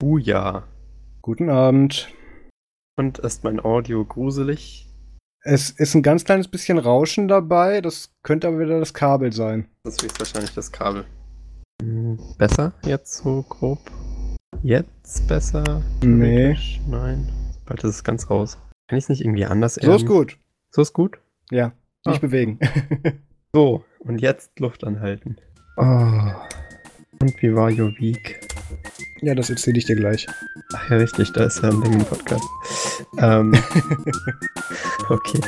Buja. Guten Abend. Und ist mein Audio gruselig? Es ist ein ganz kleines bisschen Rauschen dabei. Das könnte aber wieder das Kabel sein. Das ist wahrscheinlich das Kabel. Hm, besser jetzt so grob? Jetzt besser? Nee. Nein. Bald ist es ganz raus. Kann ich es nicht irgendwie anders So ist gut. So ist gut? Ja. Nicht Ah. bewegen. So, und jetzt Luft anhalten. Oh. Und wie war your week? Ja, das erzähle ich dir gleich. Ach ja, richtig, da ist ja ein Ding im Podcast. ähm, okay.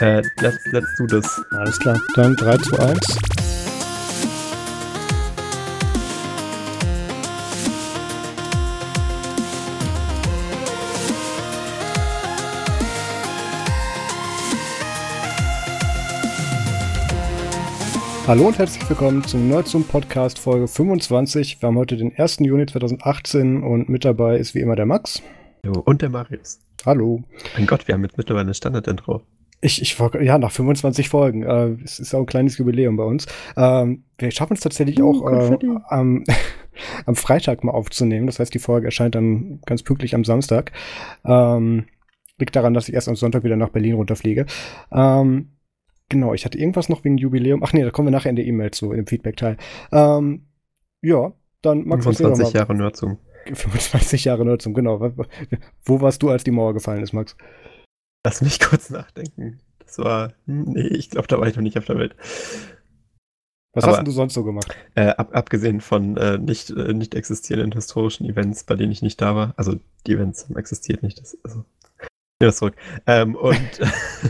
Äh, let's, let's do this. Alles klar. Dann 3 zu 1. Hallo und herzlich willkommen zum Nerdzoom Podcast Folge 25. Wir haben heute den 1. Juni 2018 und mit dabei ist wie immer der Max. Jo, und der Marius. Hallo. Mein Gott, wir haben jetzt mittlerweile ein Standard-Intro. Ich, ich ja, nach 25 Folgen. Äh, es ist auch ein kleines Jubiläum bei uns. Ähm, wir schaffen es tatsächlich Uh, auch äh, am, am Freitag mal aufzunehmen. Das heißt, die Folge erscheint dann ganz pünktlich am Samstag. Ähm, liegt daran, dass ich erst am Sonntag wieder nach Berlin runterfliege. Ähm, genau, ich hatte irgendwas noch wegen Jubiläum. Ach nee, da kommen wir nachher in der E-Mail zu, im Feedback-Teil. Ähm, ja, dann Max, erzähl doch 25 mal. Jahre Nerdzoom. 25 Jahre Nutzung, genau. Wo- warst du, als die Mauer gefallen ist, Max? Lass mich kurz nachdenken. Das war. hm, Nee, ich glaube, da war ich noch nicht auf der Welt. Was Aber- hast du sonst so gemacht? Äh, ab, abgesehen von äh, nicht, äh, nicht existierenden historischen Events, bei denen ich nicht da war. Also die Events haben existiert nicht. Das, also, ja, das zurück. Ähm, und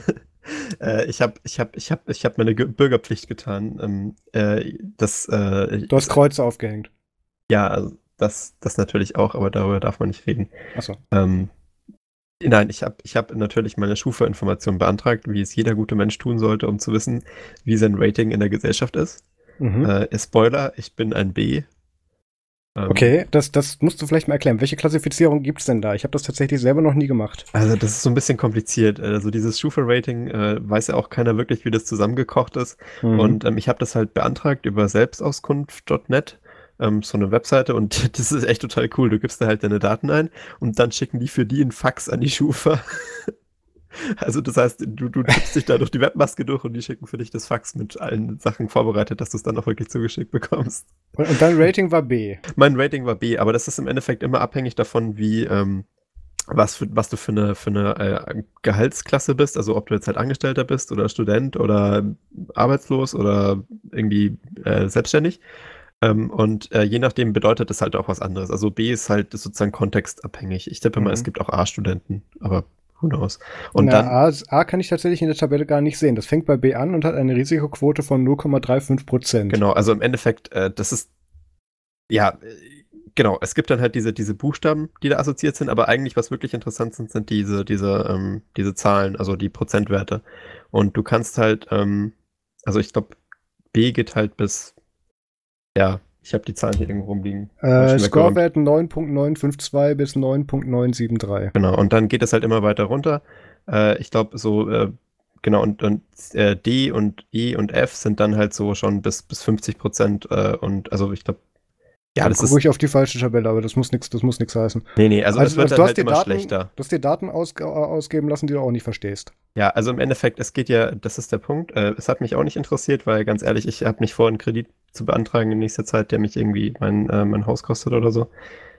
äh, ich habe ich hab, ich hab, ich hab meine Ge Bürgerpflicht getan. Ähm, äh, das, äh, Du hast Kreuze aufgehängt. ja, also das, das natürlich auch, aber darüber darf man nicht reden. Achso. Ähm, nein, ich habe ich hab natürlich meine Schufa-Information beantragt, wie es jeder gute Mensch tun sollte, um zu wissen, wie sein Rating in der Gesellschaft ist. Mhm. Äh, Spoiler, ich bin ein B. Ähm, Okay, das, das musst du vielleicht mal erklären. Welche Klassifizierung gibt's denn da? Ich habe das tatsächlich selber noch nie gemacht. Also das ist so ein bisschen kompliziert. Also dieses Schufa-Rating äh, weiß ja auch keiner wirklich, wie das zusammengekocht ist. Mhm. Und ähm, ich habe das halt beantragt über selbstauskunft.net, ähm, so eine Webseite. Und das ist echt total cool. Du gibst da halt deine Daten ein und dann schicken die für die einen Fax an die Schufa. Also das heißt, du, du tippst dich da durch die Webmaske durch und die schicken für dich das Fax mit allen Sachen vorbereitet, dass du es dann auch wirklich zugeschickt bekommst. und, und dein Rating war B. Mein Rating war B, aber das ist im Endeffekt immer abhängig davon, wie, ähm, was, für, was du für eine, für eine äh, Gehaltsklasse bist, also ob du jetzt halt Angestellter bist oder Student oder arbeitslos oder irgendwie äh, selbstständig. Ähm, und äh, je nachdem bedeutet das halt auch was anderes. Also B ist halt sozusagen kontextabhängig. Ich tippe mal, Mhm. es gibt auch A-Studenten, aber who knows. Und Na, dann, A, A kann ich tatsächlich in der Tabelle gar nicht sehen. Das fängt bei B an und hat eine Risikoquote von 0,35 Prozent. Genau, also im Endeffekt, äh, das ist, ja, äh, genau, es gibt dann halt diese, diese Buchstaben, die da assoziiert sind, aber eigentlich, was wirklich interessant sind, sind diese, diese, ähm, diese Zahlen, also die Prozentwerte. Und du kannst halt, ähm, also ich glaube, B geht halt bis, ja, ich habe die Zahlen hier irgendwo rumliegen. Äh. Scorewert 9.952 bis 9.973. Genau, und dann geht es halt immer weiter runter. Äh, ich glaube, so, äh, genau, und, und äh, D und E und F sind dann halt so schon bis, bis 50 Prozent äh, und also ich glaube, ja, das Guck ist. ruhig auf die falsche Tabelle, aber das muss nichts, das muss nichts heißen. Nee, nee, also, es wird dann halt immer Daten, schlechter. Du hast dir Daten ausge ausgeben lassen, die du auch nicht verstehst. Ja, also im Endeffekt, es geht ja, das ist der Punkt. Äh, es hat mich auch nicht interessiert, weil ganz ehrlich, ich habe nicht vor, einen Kredit zu beantragen in nächster Zeit, der mich irgendwie mein, äh, mein Haus kostet oder so.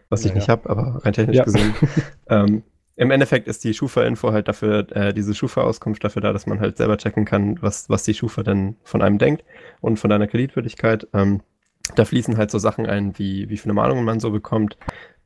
Was ich Ja, nicht habe, aber rein technisch Ja. gesehen. ähm, Im Endeffekt ist die Schufa-Info halt dafür, äh, diese Schufa-Auskunft dafür da, dass man halt selber checken kann, was, was die Schufa denn von einem denkt und von deiner Kreditwürdigkeit. Ähm, da fließen halt so Sachen ein, wie, wie viele Mahnungen man so bekommt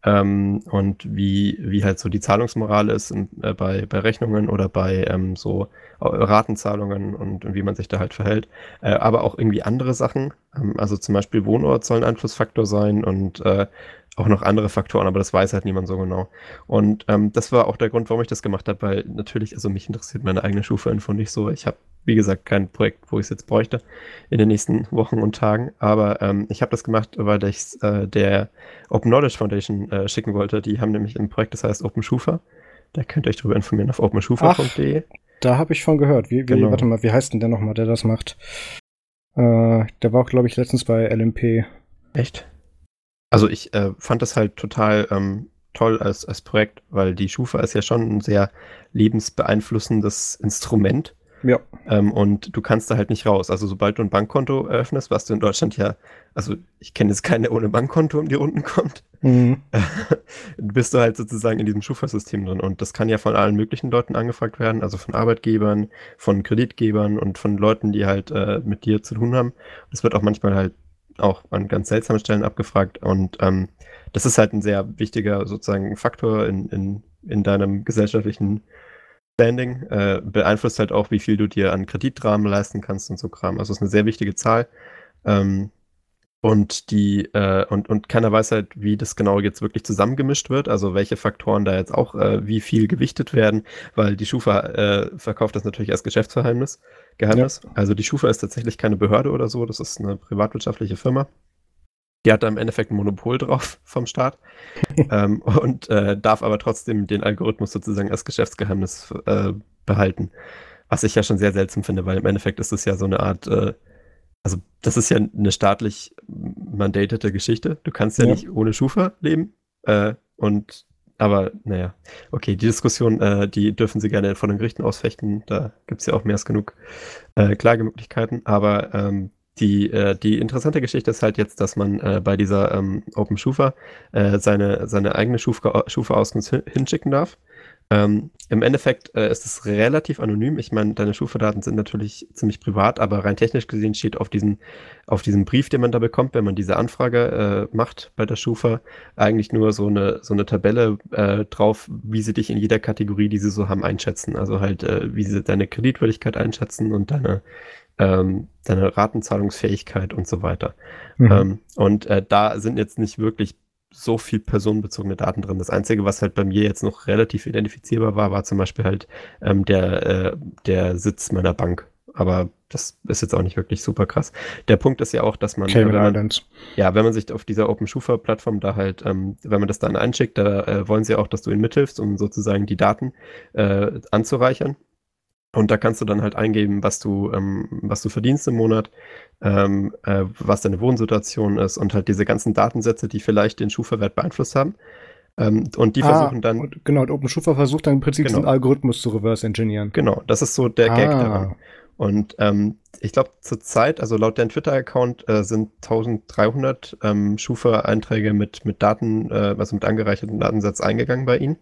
ähm, und wie, wie halt so die Zahlungsmoral ist in, äh, bei, bei Rechnungen oder bei ähm, so äh, Ratenzahlungen und, und wie man sich da halt verhält. Äh, aber auch irgendwie andere Sachen. Ähm, also zum Beispiel Wohnort soll ein Einflussfaktor sein und äh, auch noch andere Faktoren, aber das weiß halt niemand so genau. Und ähm, das war auch der Grund, warum ich das gemacht habe, weil natürlich, also mich interessiert meine eigene Schufa-Info nicht so. Ich habe, wie gesagt, kein Projekt, wo ich es jetzt bräuchte in den nächsten Wochen und Tagen. Aber ähm, ich habe das gemacht, weil ich äh, der Open Knowledge Foundation äh, schicken wollte. Die haben nämlich ein Projekt, das heißt Open Schufa. Da könnt ihr euch drüber informieren auf openschufa.de. Da habe ich von gehört. Wie, wie, Genau. Warte mal, wie heißt denn der nochmal, der das macht? Äh, der war auch, glaube ich, letztens bei LMP. Echt? Also ich äh, fand das halt total ähm, toll als, als Projekt, weil die Schufa ist ja schon ein sehr lebensbeeinflussendes Instrument. Ja. Ähm, und du kannst da halt nicht raus. Also sobald du ein Bankkonto eröffnest, was du in Deutschland ja, also ich kenne jetzt keine ohne Bankkonto um die Runden kommt, mhm. bist du halt sozusagen in diesem Schufa-System drin. Und das kann ja von allen möglichen Leuten angefragt werden, also von Arbeitgebern, von Kreditgebern und von Leuten, die halt äh, mit dir zu tun haben. Es wird auch manchmal halt auch an ganz seltsamen Stellen abgefragt. Und ähm, das ist halt ein sehr wichtiger sozusagen Faktor in, in, in deinem gesellschaftlichen Standing. Äh, beeinflusst halt auch, wie viel du dir an Kreditrahmen leisten kannst und so Kram. Also es ist eine sehr wichtige Zahl. Ähm, und die, äh, und, und keiner weiß halt, wie das genau jetzt wirklich zusammengemischt wird, also welche Faktoren da jetzt auch äh, wie viel gewichtet werden, weil die Schufa äh, verkauft das natürlich als Geschäftsverheimnis. Geheimnis. Ja. Also die Schufa ist tatsächlich keine Behörde oder so, das ist eine privatwirtschaftliche Firma. Die hat da im Endeffekt ein Monopol drauf vom Staat ähm, und äh, darf aber trotzdem den Algorithmus sozusagen als Geschäftsgeheimnis äh, behalten. Was ich ja schon sehr seltsam finde, weil im Endeffekt ist es ja so eine Art äh, also das ist ja eine staatlich mandatete Geschichte. Du kannst ja, ja. nicht ohne Schufa leben. Äh, und aber naja, okay, die Diskussion, äh, die dürfen sie gerne von den Gerichten ausfechten. Da gibt es ja auch mehr als genug äh, Klagemöglichkeiten. Aber ähm, die, äh, die interessante Geschichte ist halt jetzt, dass man äh, bei dieser ähm, Open Schufa äh, seine, seine eigene Schufa-Auskunft hinschicken darf. Ähm, Im Endeffekt äh, ist es relativ anonym. Ich meine, deine Schufa-Daten sind natürlich ziemlich privat, aber rein technisch gesehen steht auf, diesen, auf diesem Brief, den man da bekommt, wenn man diese Anfrage äh, macht bei der Schufa, eigentlich nur so eine, so eine Tabelle äh, drauf, wie sie dich in jeder Kategorie, die sie so haben, einschätzen. Also halt, äh, wie sie deine Kreditwürdigkeit einschätzen und deine, ähm, deine Ratenzahlungsfähigkeit und so weiter. Mhm. Ähm, und äh, da sind jetzt nicht wirklich so viel personenbezogene Daten drin. Das Einzige, was halt bei mir jetzt noch relativ identifizierbar war, war zum Beispiel halt ähm, der, äh, der Sitz meiner Bank. Aber das ist jetzt auch nicht wirklich super krass. Der Punkt ist ja auch, dass man, wenn man ja, wenn man sich auf dieser Open Schufa Plattform da halt, ähm, wenn man das dann einschickt, da äh, wollen sie auch, dass du ihnen mithilfst, um sozusagen die Daten äh, anzureichern. Und da kannst du dann halt eingeben, was du, ähm, was du verdienst im Monat, ähm, äh, was deine Wohnsituation ist und halt diese ganzen Datensätze, die vielleicht den Schufa-Wert beeinflusst haben. Ähm, und die ah, versuchen dann. Und genau, und OpenSchufa versucht dann im Prinzip genau. diesen Algorithmus zu reverse engineeren. Genau, das ist so der ah. Gag daran. Und ähm, ich glaube, zurzeit, also laut deinem Twitter-Account, äh, sind 1300 ähm, Schufa-Einträge mit, mit Daten, äh, also mit angereicherten Datensatz eingegangen bei Ihnen.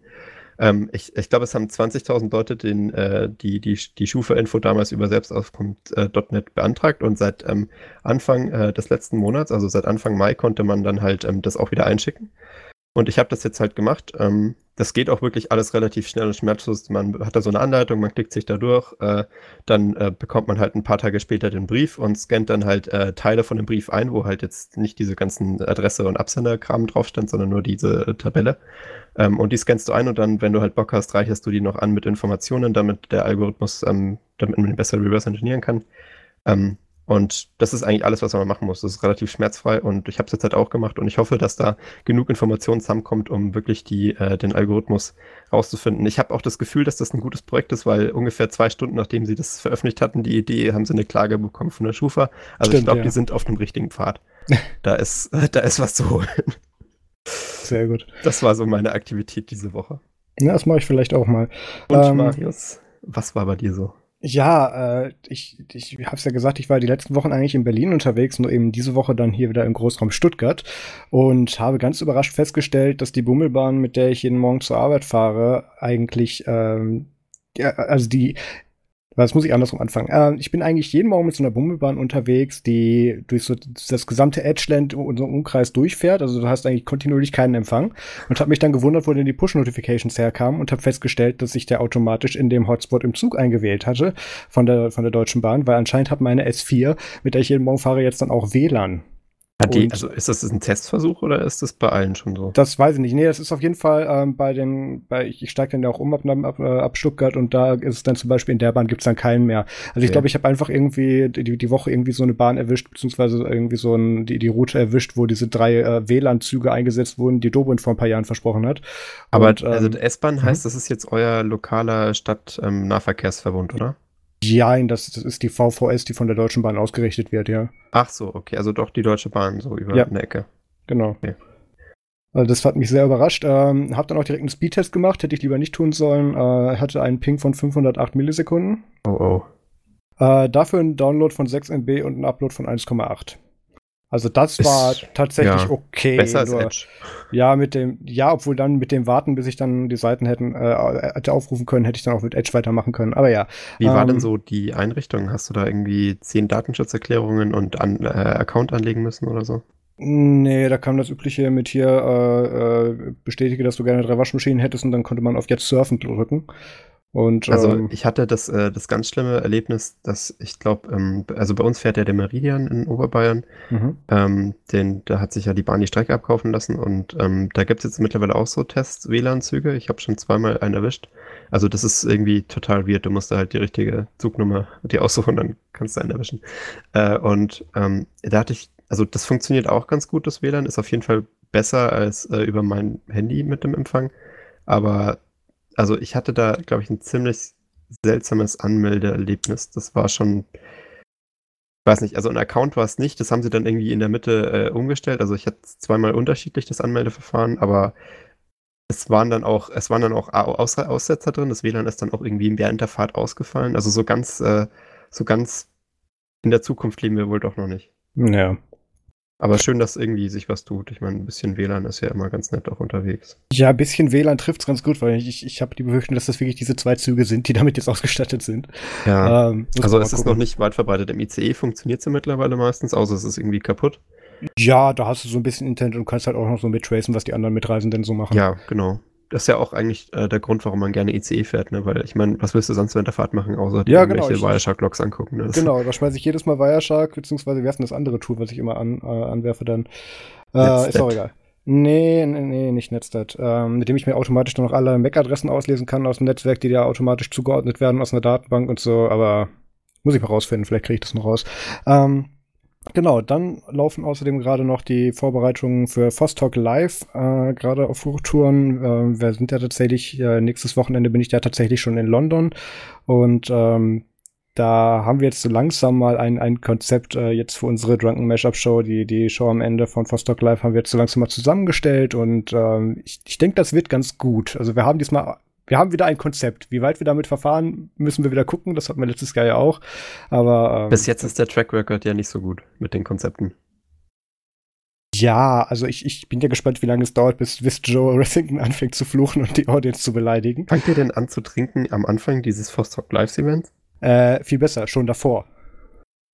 Ähm, ich ich glaube, es haben 20.000 Leute den, äh, die, die, die Schufa-Info damals über selbstauskunft.net äh, beantragt und seit ähm, Anfang äh, des letzten Monats, also seit Anfang Mai, konnte man dann halt ähm, das auch wieder einschicken. Und ich habe das jetzt halt gemacht. Ähm, das geht auch wirklich alles relativ schnell und schmerzlos. Man hat da so eine Anleitung, man klickt sich da durch, äh, dann äh, bekommt man halt ein paar Tage später den Brief und scannt dann halt äh, Teile von dem Brief ein, wo halt jetzt nicht diese ganzen Adresse und Absenderkram drauf sondern nur diese Tabelle. Ähm, und die scannst du ein und dann, wenn du halt Bock hast, reicherst du die noch an mit Informationen, damit der Algorithmus, ähm, damit man besser reverse engineeren kann. Ähm, und das ist eigentlich alles, was man machen muss. Das ist relativ schmerzfrei und ich habe es jetzt halt auch gemacht und ich hoffe, dass da genug Informationen zusammenkommt, um wirklich die, äh, den Algorithmus rauszufinden. Ich habe auch das Gefühl, dass das ein gutes Projekt ist, weil ungefähr zwei Stunden nachdem sie das veröffentlicht hatten, die Idee, haben sie eine Klage bekommen von der Schufa. Also Stimmt, ich glaube, ja. die sind auf dem richtigen Pfad. da ist, da ist was zu holen. Sehr gut. Das war so meine Aktivität diese Woche. Ja, das mache ich vielleicht auch mal. Und ähm, Marius, was war bei dir so? Ja, äh, ich, ich habe es ja gesagt, ich war die letzten Wochen eigentlich in Berlin unterwegs, nur eben diese Woche dann hier wieder im Großraum Stuttgart und habe ganz überrascht festgestellt, dass die Bummelbahn, mit der ich jeden Morgen zur Arbeit fahre, eigentlich ähm, ja, also die was muss ich andersrum anfangen? Äh, ich bin eigentlich jeden Morgen mit so einer Bummelbahn unterwegs, die durch so das gesamte Edgeland so Umkreis durchfährt. Also du hast eigentlich kontinuierlich keinen Empfang. Und habe mich dann gewundert, wo denn die Push-Notifications herkamen und habe festgestellt, dass sich der automatisch in dem Hotspot im Zug eingewählt hatte von der, von der Deutschen Bahn, weil anscheinend hat meine S4, mit der ich jeden Morgen fahre, jetzt dann auch WLAN. Die, also ist das ein Testversuch oder ist das bei allen schon so? Das weiß ich nicht. Nee, das ist auf jeden Fall ähm, bei den, bei, ich, ich steige dann ja auch um ab, ab, äh, ab Stuttgart und da ist es dann zum Beispiel in der Bahn gibt es dann keinen mehr. Also okay. ich glaube, ich habe einfach irgendwie die, die Woche irgendwie so eine Bahn erwischt, beziehungsweise irgendwie so ein, die, die Route erwischt, wo diese drei äh, WLAN-Züge eingesetzt wurden, die Dobrindt vor ein paar Jahren versprochen hat. Aber und, also ähm, S-Bahn heißt, mhm. das ist jetzt euer lokaler Stadtnahverkehrsverbund, ähm, oder? Ja, das, das ist die VVS, die von der Deutschen Bahn ausgerichtet wird, ja. Ach so, okay, also doch die Deutsche Bahn so über ja. eine Ecke. Genau. Okay. Also das hat mich sehr überrascht. Ähm, hab dann auch direkt einen Speedtest gemacht, hätte ich lieber nicht tun sollen. Äh, hatte einen Ping von 508 Millisekunden. Oh oh. Äh, dafür ein Download von 6 MB und ein Upload von 1,8. Also das ist, war tatsächlich ja, okay. Besser als Edge. Ja, mit dem, ja, obwohl dann mit dem Warten, bis ich dann die Seiten hätten äh, hätte aufrufen können, hätte ich dann auch mit Edge weitermachen können. Aber ja. Wie ähm, war denn ähm, so die Einrichtung? Hast du da irgendwie zehn Datenschutzerklärungen und an, äh, Account anlegen müssen oder so? Nee, da kam das übliche mit hier, äh, äh, bestätige, dass du gerne drei Waschmaschinen hättest und dann konnte man auf jetzt surfen drücken. Und, also ähm, ich hatte das, äh, das ganz schlimme Erlebnis, dass ich glaube, ähm, also bei uns fährt ja der Meridian in Oberbayern. Mhm. Ähm, den, da hat sich ja die Bahn die Strecke abkaufen lassen und ähm, da gibt es jetzt mittlerweile auch so Test-WLAN-Züge. Ich habe schon zweimal einen erwischt. Also das ist irgendwie total weird. Du musst da halt die richtige Zugnummer dir aussuchen, dann kannst du einen erwischen. Äh, und ähm, da hatte ich also das funktioniert auch ganz gut, das WLAN. Ist auf jeden Fall besser als äh, über mein Handy mit dem Empfang. Aber also ich hatte da, glaube ich, ein ziemlich seltsames Anmeldeerlebnis. Das war schon, weiß nicht, also ein Account war es nicht. Das haben sie dann irgendwie in der Mitte äh, umgestellt. Also ich hatte zweimal unterschiedlich das Anmeldeverfahren, aber es waren dann auch, es waren dann auch Aus Aussetzer drin. Das WLAN ist dann auch irgendwie während der Fahrt ausgefallen. Also so ganz, äh, so ganz in der Zukunft leben wir wohl doch noch nicht. Ja. Aber schön, dass irgendwie sich was tut. Ich meine, ein bisschen WLAN ist ja immer ganz nett auch unterwegs. Ja, ein bisschen WLAN trifft es ganz gut, weil ich, ich habe die Befürchtung, dass das wirklich diese zwei Züge sind, die damit jetzt ausgestattet sind. Ja. Ähm, also es ist noch nicht weit verbreitet. Im ICE funktioniert es ja mittlerweile meistens, außer es ist irgendwie kaputt. Ja, da hast du so ein bisschen Intent und kannst halt auch noch so mittracen, was die anderen Mitreisenden so machen. Ja, genau. Das ist ja auch eigentlich äh, der Grund, warum man gerne ICE fährt, ne? Weil ich meine, was willst du sonst während der Fahrt machen, außer ja, genau, irgendwelche Wireshark-Logs angucken? Ne? Genau, da schmeiße ich jedes Mal Wireshark, beziehungsweise werfen das andere Tool, was ich immer an, äh, anwerfe dann. Äh, ist auch egal. Nee, nee, nee, nicht Netstat. Ähm, mit dem ich mir automatisch dann noch alle MAC-Adressen auslesen kann aus dem Netzwerk, die da automatisch zugeordnet werden aus einer Datenbank und so, aber muss ich mal rausfinden, vielleicht kriege ich das noch raus. Ähm, Genau, dann laufen außerdem gerade noch die Vorbereitungen für Vostok Live, äh, gerade auf Hochtouren. Äh, wir sind ja tatsächlich, äh, nächstes Wochenende bin ich ja tatsächlich schon in London und ähm, da haben wir jetzt so langsam mal ein, ein Konzept äh, jetzt für unsere Drunken Mashup Show, die, die Show am Ende von Vostok Live haben wir jetzt so langsam mal zusammengestellt und ähm, ich, ich denke, das wird ganz gut. Also wir haben diesmal wir haben wieder ein Konzept. Wie weit wir damit verfahren, müssen wir wieder gucken. Das hatten wir letztes Jahr ja auch. Aber ähm, bis jetzt ist der Track Record ja nicht so gut mit den Konzepten. Ja, also ich, ich bin ja gespannt, wie lange es dauert, bis, bis Joe Ressington anfängt zu fluchen und die Audience zu beleidigen. Fangt ihr denn an zu trinken am Anfang dieses Vostok Lives Events? Äh, viel besser, schon davor.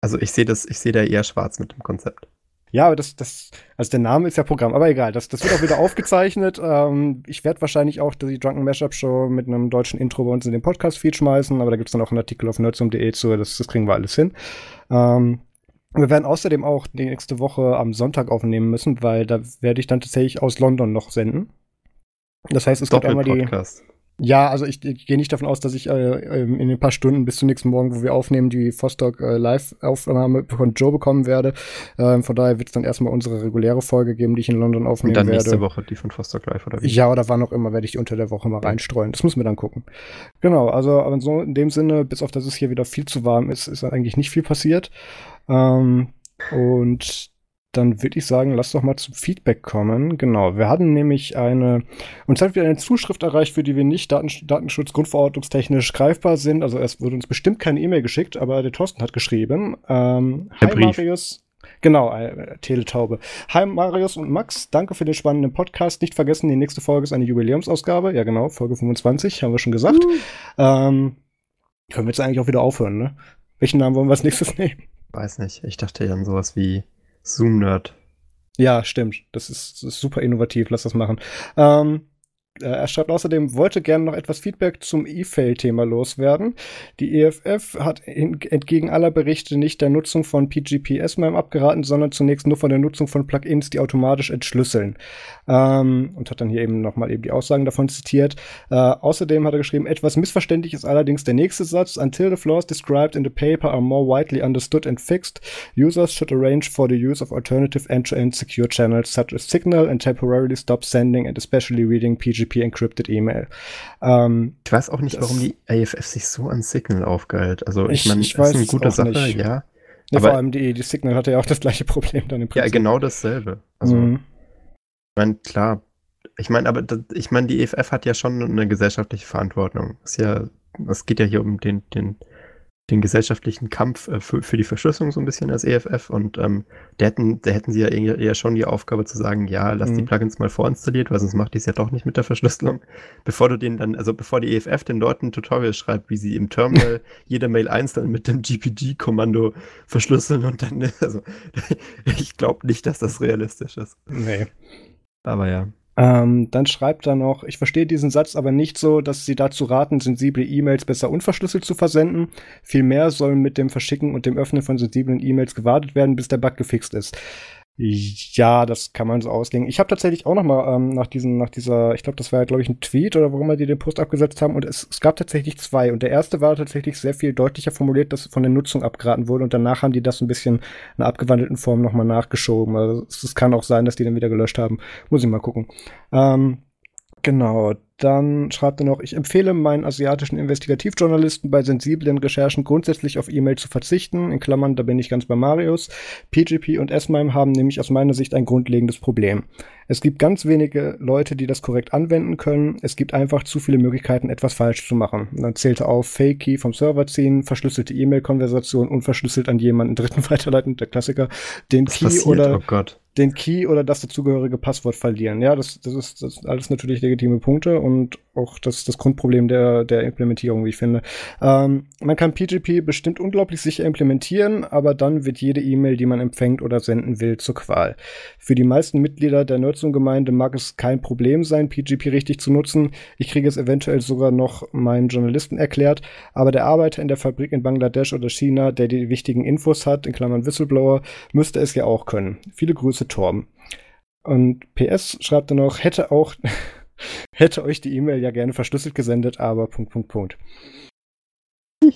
Also ich sehe das, ich sehe da eher schwarz mit dem Konzept. Ja, aber das, das, also der Name ist ja Programm, aber egal, das, das wird auch wieder aufgezeichnet. Ähm, ich werde wahrscheinlich auch die Drunken Mashup Show mit einem deutschen Intro bei uns in den Podcast-Feed schmeißen, aber da gibt's dann auch einen Artikel auf nerdsum.de zu, das, das kriegen wir alles hin. Ähm, wir werden außerdem auch die nächste Woche am Sonntag aufnehmen müssen, weil da werde ich dann tatsächlich aus London noch senden. Das heißt, es gibt einmal die. Podcast. Ja, also ich, ich gehe nicht davon aus, dass ich äh, ähm, in ein paar Stunden bis zum nächsten Morgen, wo wir aufnehmen, die Vostok äh, Live-Aufnahme von Joe bekommen werde. Ähm, von daher wird es dann erstmal unsere reguläre Folge geben, die ich in London aufnehmen werde. Und dann nächste werde. Woche die von Vostok Live, oder wie? Ja, oder wann auch immer, werde ich die unter der Woche mal reinstreuen. Das müssen wir dann gucken. Genau, also aber so in dem Sinne, bis auf dass es hier wieder viel zu warm ist, ist eigentlich nicht viel passiert. Ähm, und dann würde ich sagen, lass doch mal zum Feedback kommen. Genau, wir hatten nämlich eine, uns hat wieder eine Zuschrift erreicht, für die wir nicht Daten, Datenschutz-grundverordnungstechnisch greifbar sind. Also es wurde uns bestimmt keine E-Mail geschickt, aber der Thorsten hat geschrieben. Ähm, hi Brief. Marius. Genau, äh, Teletaube. Hi Marius und Max, danke für den spannenden Podcast. Nicht vergessen, die nächste Folge ist eine Jubiläumsausgabe. Ja genau, Folge 25, haben wir schon gesagt. Uh. Ähm, können wir jetzt eigentlich auch wieder aufhören, ne? Welchen Namen wollen wir als nächstes nehmen? Weiß nicht. Ich dachte ja an sowas wie Zoom-Nerd. Ja, stimmt. Das ist, ist, super innovativ. Lass das machen. Ähm, äh, er schreibt außerdem, wollte gerne noch etwas Feedback zum E-Fail-Thema loswerden. Die EFF hat entgegen aller Berichte nicht der Nutzung von PGP-SMIME abgeraten, sondern zunächst nur von der Nutzung von Plugins, die automatisch entschlüsseln. Ähm, und hat dann hier eben nochmal eben die Aussagen davon zitiert. Äh, außerdem hat er geschrieben, etwas missverständlich ist allerdings der nächste Satz. Until the flaws described in the paper are more widely understood and fixed, users should arrange for the use of alternative end-to-end -end secure channels such as Signal and temporarily stop sending and especially reading PGP PGP-encrypted E-Mail. Ähm, ich weiß auch nicht, warum die AFF sich so an Signal aufgeilt. Also ich, ich meine, das ist eine gute Sache, nicht. ja. Nee, aber vor allem die, die Signal hatte ja auch das gleiche Problem dann im Prinzip. Ja, genau dasselbe. Also, mhm. ich meine, klar, Ich meine, aber das, ich meine, die EFF hat ja schon eine gesellschaftliche Verantwortung. Es ja, es geht ja hier um den, den den gesellschaftlichen Kampf äh, für, für, die Verschlüsselung so ein bisschen als EFF und ähm, da, hätten, da hätten sie ja eher, eher, schon die Aufgabe zu sagen, ja, lass mhm. die Plugins mal vorinstalliert, weil sonst macht die es ja doch nicht mit der Verschlüsselung. Bevor du den dann, also bevor die EFF den Leuten ein Tutorial schreibt, wie sie im Terminal jede Mail einzeln mit dem GPG-Kommando verschlüsseln und dann, also ich glaube nicht, dass das realistisch ist. Nee. Aber ja. Ähm, dann schreibt er noch, ich verstehe diesen Satz aber nicht so, dass Sie dazu raten, sensible E-Mails besser unverschlüsselt zu versenden. Vielmehr sollen mit dem Verschicken und dem Öffnen von sensiblen E-Mails gewartet werden, bis der Bug gefixt ist. Ja, das kann man so auslegen. Ich habe tatsächlich auch noch mal ähm, nach diesen, nach dieser, ich glaube, das war ja, glaube ich, ein Tweet oder warum wir die den Post abgesetzt haben. Und es, es, gab tatsächlich zwei. Und der erste war tatsächlich sehr viel deutlicher formuliert, dass von der Nutzung abgeraten wurde. Und danach haben die das ein bisschen in einer abgewandelten Form noch mal nachgeschoben. Also es, es kann auch sein, dass die dann wieder gelöscht haben. Muss ich mal gucken. Ähm, genau. Dann schreibt er noch, ich empfehle meinen asiatischen Investigativjournalisten bei sensiblen Recherchen grundsätzlich auf E-Mail zu verzichten. In Klammern, da bin ich ganz bei Marius. PGP und S-MIME haben nämlich aus meiner Sicht ein grundlegendes Problem. Es gibt ganz wenige Leute, die das korrekt anwenden können. Es gibt einfach zu viele Möglichkeiten, etwas falsch zu machen. Und dann zählte auf Fake Key vom Server ziehen, verschlüsselte E-Mail-Konversation, unverschlüsselt an jemanden Dritten weiterleiten, der Klassiker, den Was Key passiert? oder oh Gott den Key oder das dazugehörige Passwort verlieren. Ja, das, das, ist, das alles natürlich legitime Punkte und auch das, das Grundproblem der, der Implementierung, wie ich finde. Ähm, man kann PGP bestimmt unglaublich sicher implementieren, aber dann wird jede E-Mail, die man empfängt oder senden will, zur Qual. Für die meisten Mitglieder der Nerdsum-Gemeinde mag es kein Problem sein, PGP richtig zu nutzen. Ich kriege es eventuell sogar noch meinen Journalisten erklärt, aber der Arbeiter in der Fabrik in Bangladesch oder China, der die wichtigen Infos hat, in Klammern Whistleblower, müsste es ja auch können. Viele Grüße, Torben. Und PS schreibt er noch, hätte auch hätte euch die E-Mail ja gerne verschlüsselt gesendet, aber Punkt, Punkt, Punkt.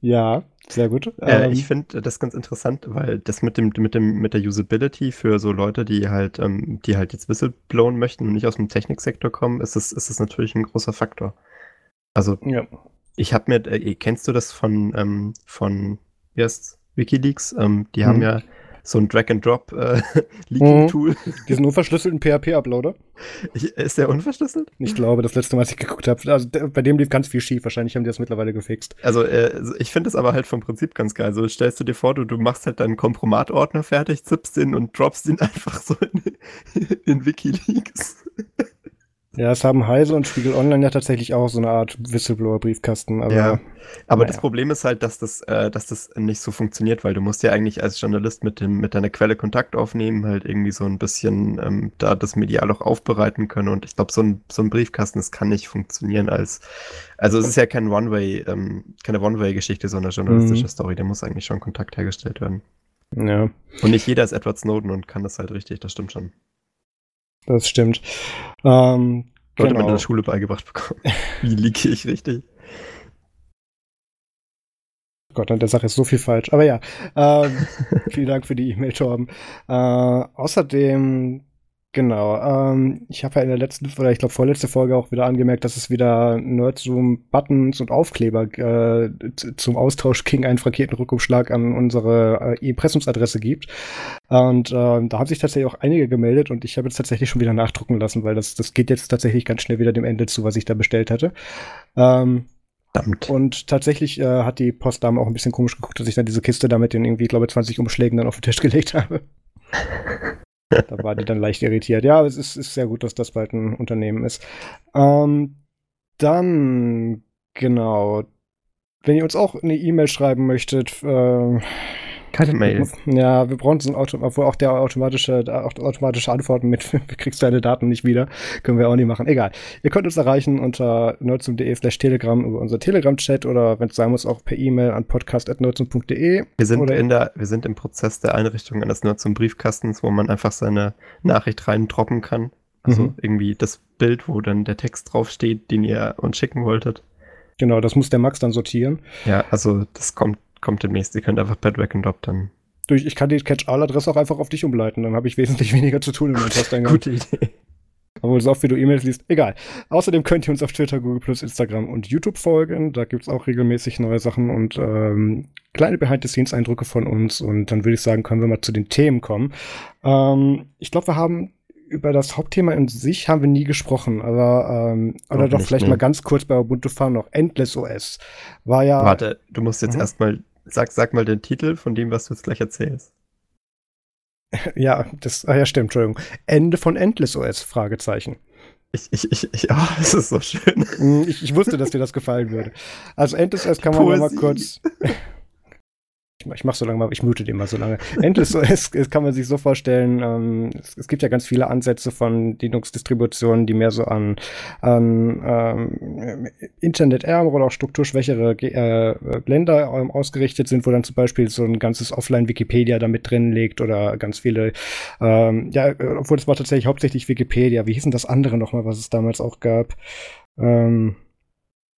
ja, sehr gut. Äh, ähm, ich finde das ganz interessant, weil das mit dem, mit dem, mit der Usability für so Leute, die halt, ähm, die halt jetzt whistleblowen möchten und nicht aus dem Techniksektor kommen, ist es, ist es natürlich ein großer Faktor. Also, ja. ich habe mir, äh, kennst du das von, ähm, von, wie heißt WikiLeaks? Ähm, die hm. haben mhm. ja so ein Drag-and-Drop-Leaking-Tool. Äh, mhm. Diesen unverschlüsselten PHP-Uploader. Ist der unverschlüsselt? Ich glaube, das letzte Mal, als ich geguckt habe, also der, bei dem lief ganz viel schief. Wahrscheinlich haben die das mittlerweile gefixt. Also, äh, ich finde es aber halt vom Prinzip ganz geil. So stellst du dir vor, du, du machst halt deinen Kompromat-Ordner fertig, zippst den und droppst ihn einfach so in, in Wikileaks. Ja, es haben Heise und Spiegel Online ja tatsächlich auch so eine Art Whistleblower-Briefkasten. Aber, ja, aber naja. das Problem ist halt, dass das, äh, dass das nicht so funktioniert, weil du musst ja eigentlich als Journalist mit, dem, mit deiner Quelle Kontakt aufnehmen, halt irgendwie so ein bisschen ähm, da das medial auch aufbereiten können. Und ich glaube, so ein, so ein Briefkasten, das kann nicht funktionieren als, also es ist ja kein One-Way, ähm, keine One-Way-Geschichte, sondern journalistische mhm. Story. Da muss eigentlich schon Kontakt hergestellt werden. Ja. Und nicht jeder ist Edward Snowden und kann das halt richtig, das stimmt schon. Das stimmt. Ähm, Sollte genau. man in der. Schule beigebracht bekommen. Wie liege ich richtig? Gott, an der Sache ist so viel falsch. Aber ja, ähm, vielen Dank für die E-Mail, Torben. Äh, außerdem Genau. Ähm, ich habe ja in der letzten oder ich glaube vorletzte Folge auch wieder angemerkt, dass es wieder Nerdzoom-Buttons und Aufkleber äh, zum Austausch gegen einen frankierten Rückumschlag an unsere äh, E-Pressungsadresse gibt. Und äh, da haben sich tatsächlich auch einige gemeldet und ich habe jetzt tatsächlich schon wieder nachdrucken lassen, weil das, das geht jetzt tatsächlich ganz schnell wieder dem Ende zu, was ich da bestellt hatte. Ähm. Und tatsächlich äh, hat die Postdame auch ein bisschen komisch geguckt, dass ich dann diese Kiste da mit den irgendwie, glaube ich, 20 Umschlägen dann auf den Tisch gelegt habe. da war die dann leicht irritiert. Ja, es ist, ist sehr gut, dass das bald ein Unternehmen ist. Ähm, dann, genau. Wenn ihr uns auch eine E-Mail schreiben möchtet, äh, keine Mail. Ja, wir brauchen so ein Auto, obwohl auch der automatische, auch automatische Antworten mit, du kriegst deine Daten nicht wieder, können wir auch nicht machen. Egal. Ihr könnt uns erreichen unter nerdsum.de slash telegram über unser Telegram-Chat oder wenn es sein muss, auch per E-Mail an podcast.nerdsum.de. Wir sind in der, wir sind im Prozess der Einrichtung eines Nerdsum Briefkastens, wo man einfach seine Nachricht reindroppen kann. Also mhm. irgendwie das Bild, wo dann der Text draufsteht, den ihr uns schicken wolltet. Genau, das muss der Max dann sortieren. Ja, also das kommt kommt demnächst. Ihr könnt einfach per Drag and Drop dann. Durch, ich kann die Catch-All-Adresse auch einfach auf dich umleiten, dann habe ich wesentlich weniger zu tun meinem Posteingang. Gute Idee. Obwohl so oft wie du E-Mails liest, egal. Außerdem könnt ihr uns auf Twitter, Google Instagram und YouTube folgen. Da gibt es auch regelmäßig neue Sachen und ähm, kleine Behind-the-Scenes-Eindrücke von uns. Und dann würde ich sagen, können wir mal zu den Themen kommen. Ähm, ich glaube, wir haben über das Hauptthema in sich haben wir nie gesprochen, aber ähm, oder Auch doch nicht, vielleicht nee. mal ganz kurz bei Ubuntu fahren noch. Endless OS war ja. Warte, du musst jetzt Mhm. erstmal, sag, sag mal den Titel von dem, was du jetzt gleich erzählst. Ja, das, ah ja, stimmt, Entschuldigung. Ende von Endless OS, Fragezeichen. Ich, ich, ich, ich, oh, das ist so schön. Hm, Ich, ich wusste, dass dir das gefallen würde. Also Endless OS kann man noch mal Poesie. kurz. Ich mach, ich mach so lange mal, ich mute den mal so lange. Endless OS kann man sich so vorstellen, ähm, es, es gibt ja ganz viele Ansätze von Linux-Distributionen, die mehr so an, an ähm, internetärmere oder auch strukturschwächere äh, Länder ähm, ausgerichtet sind, wo dann zum Beispiel so ein ganzes Offline-Wikipedia da mit drin liegt oder ganz viele, ähm, ja, obwohl es war tatsächlich hauptsächlich Wikipedia. Wie hieß denn das andere nochmal, was es damals auch gab? Ähm,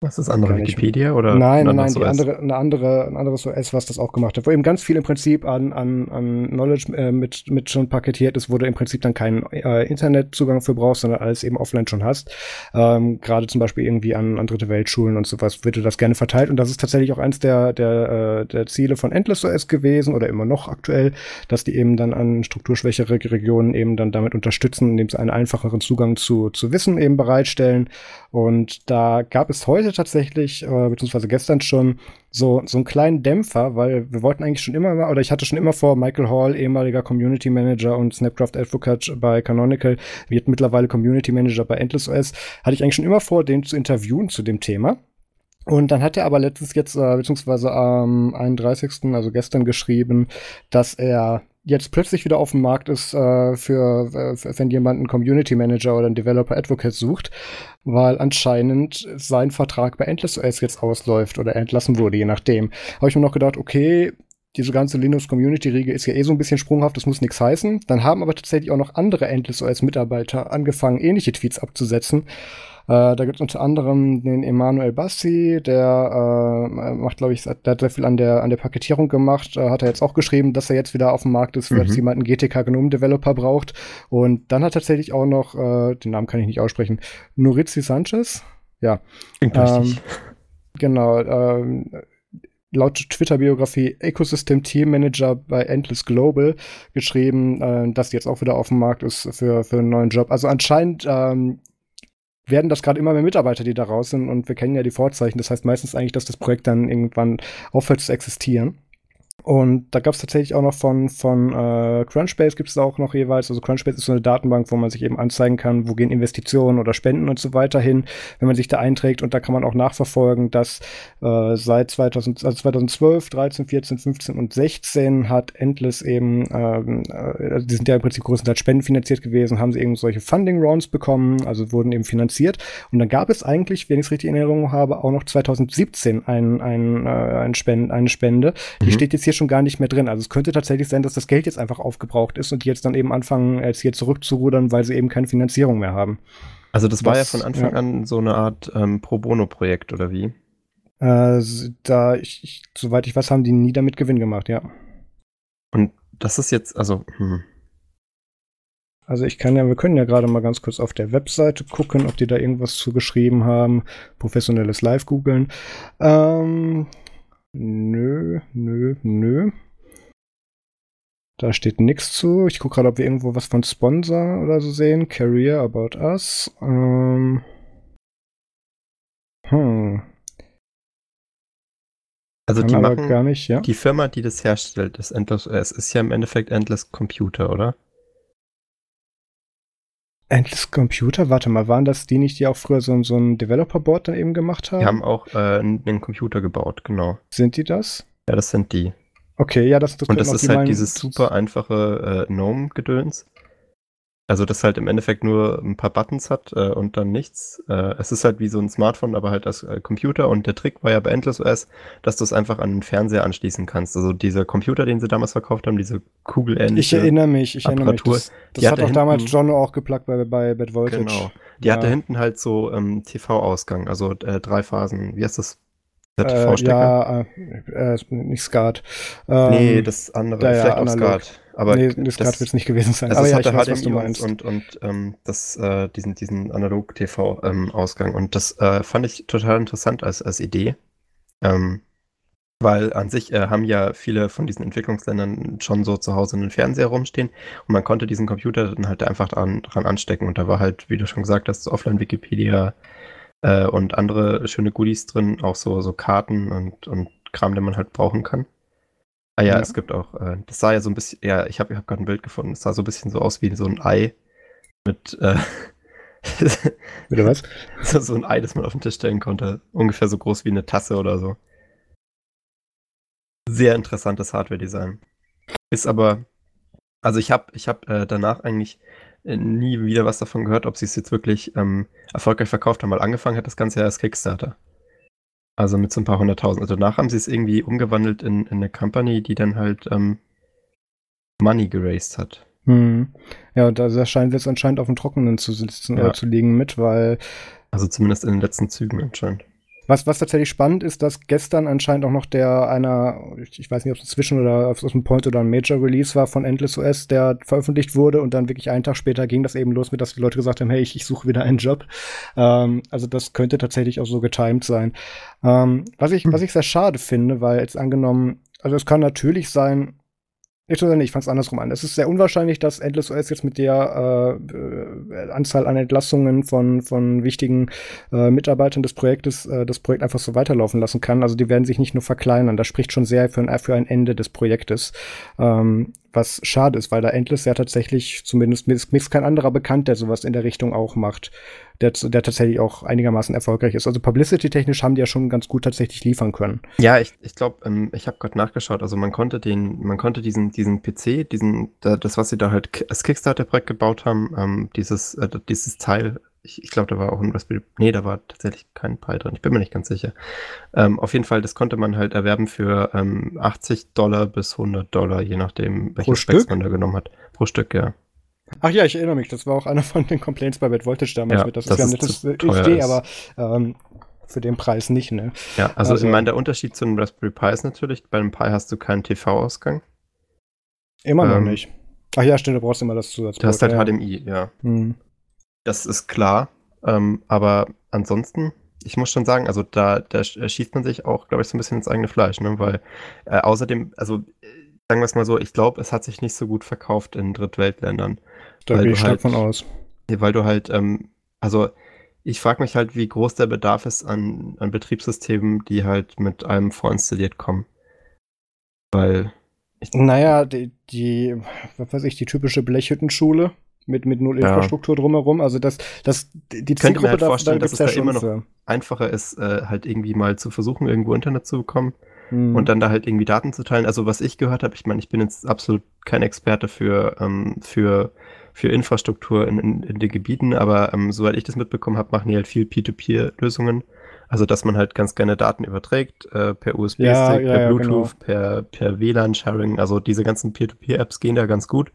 Was ist das andere? Wikipedia oder? Nein, ein nein, nein, die OS? andere, eine andere, ein anderes OS, was das auch gemacht hat, wo eben ganz viel im Prinzip an, an, an Knowledge äh, mit, mit schon paketiert ist, wo du im Prinzip dann keinen äh, Internetzugang für brauchst, sondern alles eben offline schon hast. Ähm, Gerade zum Beispiel irgendwie an, an dritte Weltschulen und sowas wird dir das gerne verteilt. Und das ist tatsächlich auch eins der, der, äh, der Ziele von Endless OS gewesen oder immer noch aktuell, dass die eben dann an strukturschwächere Regionen eben dann damit unterstützen, indem sie einen einfacheren Zugang zu, zu Wissen eben bereitstellen. Und da gab es heute tatsächlich, äh, beziehungsweise gestern schon, so, so einen kleinen Dämpfer, weil wir wollten eigentlich schon immer oder ich hatte schon immer vor, Michael Hall, ehemaliger Community Manager und Snapcraft Advocate bei Canonical, wird mittlerweile Community Manager bei Endless OS, hatte ich eigentlich schon immer vor, den zu interviewen zu dem Thema. Und dann hat er aber letztens jetzt, äh, beziehungsweise am 31., also gestern geschrieben, dass er jetzt plötzlich wieder auf dem Markt ist, äh, für, äh, wenn jemand einen Community Manager oder einen Developer Advocate sucht, weil anscheinend sein Vertrag bei Endless OS jetzt ausläuft oder entlassen wurde, je nachdem. Habe ich mir noch gedacht, okay, diese ganze Linux-Community-Riege ist ja eh so ein bisschen sprunghaft, das muss nichts heißen. Dann haben aber tatsächlich auch noch andere Endless OS-Mitarbeiter angefangen, ähnliche Tweets abzusetzen. Äh, da gibt es unter anderem den Emanuel Bassi, der äh, macht, glaube ich, der hat sehr viel an der, an der Paketierung gemacht. Äh, hat er jetzt auch geschrieben, dass er jetzt wieder auf dem Markt ist, weil Mhm. jemand einen GTK Gnome Developer braucht. Und dann hat tatsächlich auch noch, äh, den Namen kann ich nicht aussprechen, Nurizi Sanchez. Ja, Ähm, richtig. genau. Ähm, laut Twitter-Biografie Ecosystem Team Manager bei Endless Global geschrieben, äh, dass jetzt auch wieder auf dem Markt ist für, für einen neuen Job. Also anscheinend ähm, werden das gerade immer mehr Mitarbeiter, die da raus sind und wir kennen ja die Vorzeichen. Das heißt meistens eigentlich, dass das Projekt dann irgendwann aufhört zu existieren. Und da gab es tatsächlich auch noch von, von äh, Crunchbase gibt es auch noch jeweils. Also Crunchbase ist so eine Datenbank, wo man sich eben anzeigen kann, wo gehen Investitionen oder Spenden und so weiter hin, wenn man sich da einträgt. Und da kann man auch nachverfolgen, dass äh, seit 2000, also 2012, 13, 14, 15 und 16 hat Endless eben, ähm, äh, also die sind ja im Prinzip größtenteils spendenfinanziert gewesen, haben sie eben solche Funding Rounds bekommen, also wurden eben finanziert. Und dann gab es eigentlich, wenn ich es richtig in Erinnerung habe, auch noch 2017 ein, ein, äh, ein Spend, eine Spende. Die Mhm. steht jetzt hier schon gar nicht mehr drin. Also es könnte tatsächlich sein, dass das Geld jetzt einfach aufgebraucht ist und die jetzt dann eben anfangen, jetzt hier zurückzurudern, weil sie eben keine Finanzierung mehr haben. Also das war ja das- von Anfang ja. an so eine Art ähm, Pro Bono-Projekt, oder wie? Äh, da, ich, ich, soweit ich weiß, haben die nie damit Gewinn gemacht, ja. Und das ist jetzt, also, hm. Also ich kann ja, wir können ja gerade mal ganz kurz auf der Webseite gucken, ob die da irgendwas zu geschrieben haben. Professionelles Live googeln. Ähm, nö, nö, nö. Da steht nichts zu. Ich gucke gerade, ob wir irgendwo was von Sponsor oder so sehen. Career About Us. Ähm, hm. Also Kann die machen, gar nicht, ja. die Firma, die das herstellt, das Endless OS, ist ja im Endeffekt Endless Computer, oder? Endless Computer, warte mal, waren das die nicht, die auch früher so, so ein Developer-Board dann eben gemacht haben? Die haben auch äh, einen Computer gebaut, genau. Sind die das? Ja, das sind die. Okay, ja, das, das Und das ist halt dieses super einfache äh, GNOME-Gedöns. Also das halt im Endeffekt nur ein paar Buttons hat äh, und dann nichts. Äh, es ist halt wie so ein Smartphone, aber halt als äh, Computer. Und der Trick war ja bei Endless OS, dass du es einfach an den Fernseher anschließen kannst. Also dieser Computer, den sie damals verkauft haben, diese Ich kugelähnliche. erinnere mich, ich erinnere mich. Apparatur. Das, das Die hat auch damals John auch geplagt bei, bei Bad Voltage. Genau. Die Ja. hatte hinten halt so ähm, TV-Ausgang, also äh, drei Phasen. Wie heißt das? Der Äh, TV-Stecker? ja, äh, äh, nicht Skat. Ähm, nee, das andere. ja, ja, vielleicht auch analog. Skat. Aber nee, das- wird es nicht gewesen sein. Also Aber ja, hatte ich weiß, was du HDMI meinst. und, und, und ähm, das, äh, diesen, diesen Analog-TV-Ausgang. und das äh, fand ich total interessant als, als Idee. Ähm, Weil an sich äh, haben ja viele von diesen Entwicklungsländern schon so zu Hause einen Fernseher rumstehen und man konnte diesen Computer dann halt einfach dran, dran anstecken und da war halt, wie du schon gesagt hast, Offline-Wikipedia äh, und andere schöne Goodies drin, auch so, so Karten und, und Kram, den man halt brauchen kann. Ah ja, ja. es gibt auch, äh, das sah ja so ein bisschen, ja, ich habe ich hab gerade ein Bild gefunden, es sah so ein bisschen so aus wie so ein Ei mit, äh, Bitte was? so, so ein Ei, das man auf den Tisch stellen konnte. Ungefähr so groß wie eine Tasse oder so. Sehr interessantes Hardware-Design. Ist aber, also ich habe ich hab, äh, danach eigentlich äh, nie wieder was davon gehört, ob sie es jetzt wirklich ähm, erfolgreich verkauft haben, weil angefangen hat das Ganze ja als Kickstarter. Also mit so ein paar hunderttausend. Also danach haben sie es irgendwie umgewandelt in, in eine Company, die dann halt ähm, Money geraced hat. Hm. Ja, und da scheint jetzt anscheinend auf dem Trockenen zu sitzen ja. oder zu liegen mit, weil. Also zumindest in den letzten Zügen anscheinend. Was, was tatsächlich spannend ist, dass gestern anscheinend auch noch der einer, ich weiß nicht, ob es inzwischen oder ob es dem Point oder ein Major Release war von Endless OS, der veröffentlicht wurde und dann wirklich einen Tag später ging das eben los mit, dass die Leute gesagt haben, hey, ich, ich suche wieder einen Job. Ähm, also das könnte tatsächlich auch so getimed sein. Ähm, was ich, hm. was ich sehr schade finde, weil jetzt angenommen, also es kann natürlich sein, ich ich fand andersrum an. Es ist sehr unwahrscheinlich, dass Endless OS jetzt mit der äh, äh, Anzahl an Entlassungen von, von wichtigen äh, Mitarbeitern des Projektes äh, das Projekt einfach so weiterlaufen lassen kann. Also die werden sich nicht nur verkleinern. Das spricht schon sehr für ein, für ein Ende des Projektes. Ähm, was schade ist, weil da Endless ja tatsächlich, zumindest mir ist, mir ist kein anderer bekannt, der sowas in der Richtung auch macht, der, der tatsächlich auch einigermaßen erfolgreich ist. Also Publicity-technisch haben die ja schon ganz gut tatsächlich liefern können. Ja, ich, ich glaube, ähm, ich habe gerade nachgeschaut, also man konnte den, man konnte diesen, diesen PC, diesen, das, was sie da halt als Kickstarter-Projekt gebaut haben, ähm, dieses, äh, dieses Teil, ich, ich glaube, da war auch ein Raspberry. Nee, da war tatsächlich kein Pi drin. Ich bin mir nicht ganz sicher. Ähm, auf jeden Fall, das konnte man halt erwerben für ähm, 80 Dollar bis 100 Dollar, je nachdem, welches Specs man da genommen hat. Pro Stück, ja. Ach ja, ich erinnere mich. Das war auch einer von den Complaints bei Bad Voltage damals ja, mit. Das, das ist ja nettes Idee, aber ähm, für den Preis nicht, ne? Ja, also, also ich meine, der Unterschied zu einem Raspberry Pi ist natürlich, bei einem Pi hast du keinen TV-Ausgang. Immer noch ähm, nicht. Ach ja, stimmt, du brauchst immer das Zusatzport. Du hast halt ja. HDMI, ja. Hm. Das ist klar. Ähm, aber ansonsten, ich muss schon sagen, also da, da schießt man sich auch, glaube ich, so ein bisschen ins eigene Fleisch, ne? Weil äh, außerdem, also sagen wir es mal so, ich glaube, es hat sich nicht so gut verkauft in Drittweltländern. Da gehe ich stark halt, von aus. Weil du halt, ähm, also ich frage mich halt, wie groß der Bedarf ist an, an Betriebssystemen, die halt mit einem vorinstalliert kommen. Weil. Ich, naja, die, die, was weiß ich, die typische Blechhüttenschule mit, mit null ja. Infrastruktur drumherum. Also das, das, die ich könnte mir halt vorstellen, da, dass es da immer noch für. einfacher ist, äh, halt irgendwie mal zu versuchen, irgendwo Internet zu bekommen mhm. und dann da halt irgendwie Daten zu teilen. Also was ich gehört habe, ich meine, ich bin jetzt absolut kein Experte für, ähm, für, für Infrastruktur in, in, in den Gebieten, aber ähm, soweit ich das mitbekommen habe, machen die halt viel P2P-Lösungen. Also, dass man halt ganz gerne Daten überträgt, äh, per USB-Stick, ja, ja, per Bluetooth, genau. per, per WLAN-Sharing. Also, diese ganzen Peer-to-Peer-Apps gehen da ganz gut.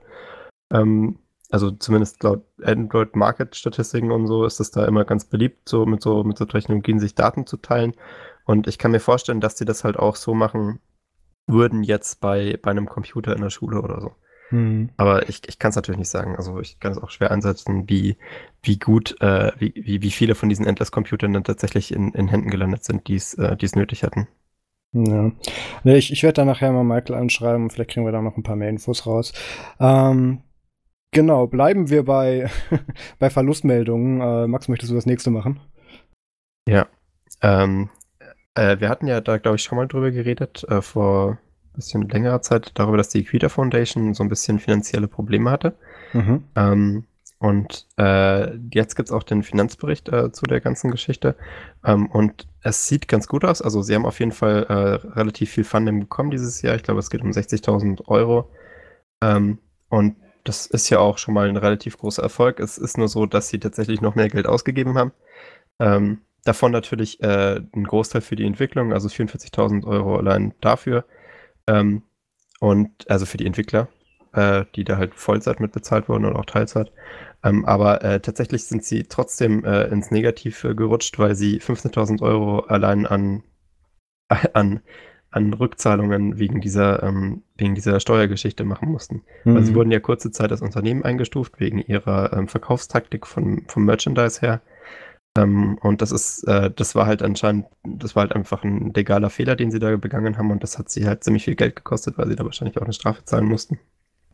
Ähm, also zumindest laut Android Market Statistiken und so ist es da immer ganz beliebt, so mit so mit so Technologien sich Daten zu teilen. Und ich kann mir vorstellen, dass die das halt auch so machen würden jetzt bei, bei einem Computer in der Schule oder so. Hm. Aber ich, ich kann es natürlich nicht sagen. Also ich kann es auch schwer einsetzen, wie, wie gut, äh, wie, wie, wie viele von diesen Endless-Computern dann tatsächlich in, in Händen gelandet sind, die es äh, nötig hatten. Ja. Ich, ich werde da nachher mal Michael anschreiben, vielleicht kriegen wir da noch ein paar mehr Infos raus. Ähm, Genau, bleiben wir bei, bei Verlustmeldungen. Äh, Max, möchtest du das nächste machen? Ja. Ähm, äh, wir hatten ja da, glaube ich, schon mal drüber geredet, äh, vor ein bisschen längerer Zeit, darüber, dass die Equita Foundation so ein bisschen finanzielle Probleme hatte. Mhm. Ähm, und äh, jetzt gibt es auch den Finanzbericht äh, zu der ganzen Geschichte. Ähm, und es sieht ganz gut aus. Also sie haben auf jeden Fall äh, relativ viel Funding bekommen dieses Jahr. Ich glaube, es geht um 60.000 Euro. Ähm, und das ist ja auch schon mal ein relativ großer Erfolg. Es ist nur so, dass sie tatsächlich noch mehr Geld ausgegeben haben. Ähm, davon natürlich äh, ein Großteil für die Entwicklung, also 44.000 Euro allein dafür. Ähm, und also für die Entwickler, äh, die da halt Vollzeit mitbezahlt wurden und auch Teilzeit. Ähm, aber äh, tatsächlich sind sie trotzdem äh, ins Negative gerutscht, weil sie 15.000 Euro allein an, an an Rückzahlungen wegen dieser, ähm, wegen dieser Steuergeschichte machen mussten. Mhm. Weil sie wurden ja kurze Zeit als Unternehmen eingestuft wegen ihrer ähm, Verkaufstaktik von, vom Merchandise her. Ähm, und das ist, äh, das war halt anscheinend, das war halt einfach ein legaler Fehler, den sie da begangen haben und das hat sie halt ziemlich viel Geld gekostet, weil sie da wahrscheinlich auch eine Strafe zahlen mussten.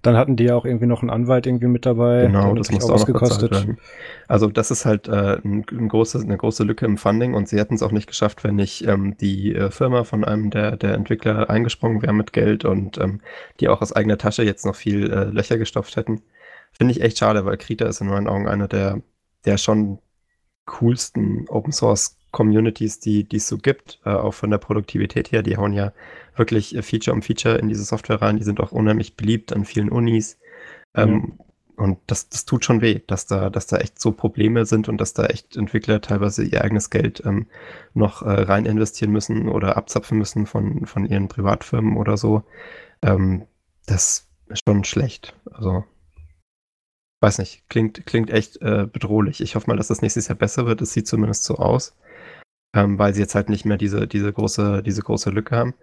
Dann hatten die ja auch irgendwie noch einen Anwalt irgendwie mit dabei. Genau, das muss auch noch gekostet werden. Also das ist halt äh, ein, ein große, eine große Lücke im Funding und sie hätten es auch nicht geschafft, wenn nicht ähm, die äh, Firma von einem der, der Entwickler eingesprungen wäre mit Geld und ähm, die auch aus eigener Tasche jetzt noch viel äh, Löcher gestopft hätten. Finde ich echt schade, weil Krita ist in meinen Augen einer der, der schon coolsten Open Source Communities, die es so gibt, äh, auch von der Produktivität her. Die hauen ja wirklich äh, Feature um Feature in diese Software rein. Die sind auch unheimlich beliebt an vielen Unis. Ähm, mhm. Und das, das tut schon weh, dass da, dass da echt so Probleme sind und dass da echt Entwickler teilweise ihr eigenes Geld ähm, noch äh, rein investieren müssen oder abzapfen müssen von, von ihren Privatfirmen oder so. Ähm, das ist schon schlecht. Also weiß nicht, klingt, klingt echt äh, bedrohlich. Ich hoffe mal, dass das nächstes Jahr besser wird. Es sieht zumindest so aus, ähm, weil sie jetzt halt nicht mehr diese, diese, große, diese große Lücke haben.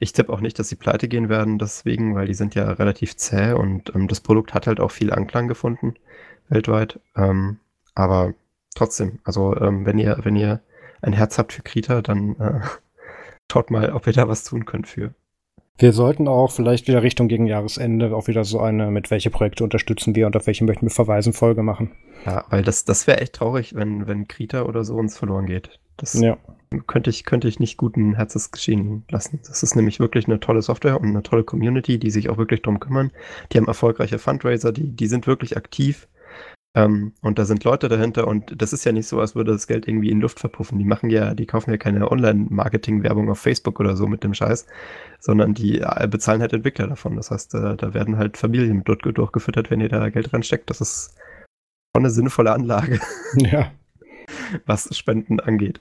Ich tippe auch nicht, dass sie pleite gehen werden, deswegen, weil die sind ja relativ zäh und ähm, das Produkt hat halt auch viel Anklang gefunden weltweit. Ähm, aber trotzdem, also ähm, wenn ihr, wenn ihr ein Herz habt für Krita, dann äh, schaut mal, ob ihr da was tun könnt für. Wir sollten auch vielleicht wieder Richtung gegen Jahresende auch wieder so eine, mit welche Projekte unterstützen wir und auf welche möchten wir verweisen, Folge machen. Ja, weil das, das wäre echt traurig, wenn, wenn Krita oder so uns verloren geht. Das ja. könnte, ich, könnte ich nicht guten Herzens geschehen lassen. Das ist nämlich wirklich eine tolle Software und eine tolle Community, die sich auch wirklich drum kümmern. Die haben erfolgreiche Fundraiser, die, die sind wirklich aktiv. Ähm, und da sind Leute dahinter und das ist ja nicht so, als würde das Geld irgendwie in Luft verpuffen. Die machen ja, die kaufen ja keine Online-Marketing-Werbung auf Facebook oder so mit dem Scheiß, sondern die äh, bezahlen halt Entwickler davon. Das heißt, da, da werden halt Familien dort durchgefüttert, wenn ihr da Geld reinsteckt. Das ist schon eine sinnvolle Anlage. Ja. Was Spenden angeht.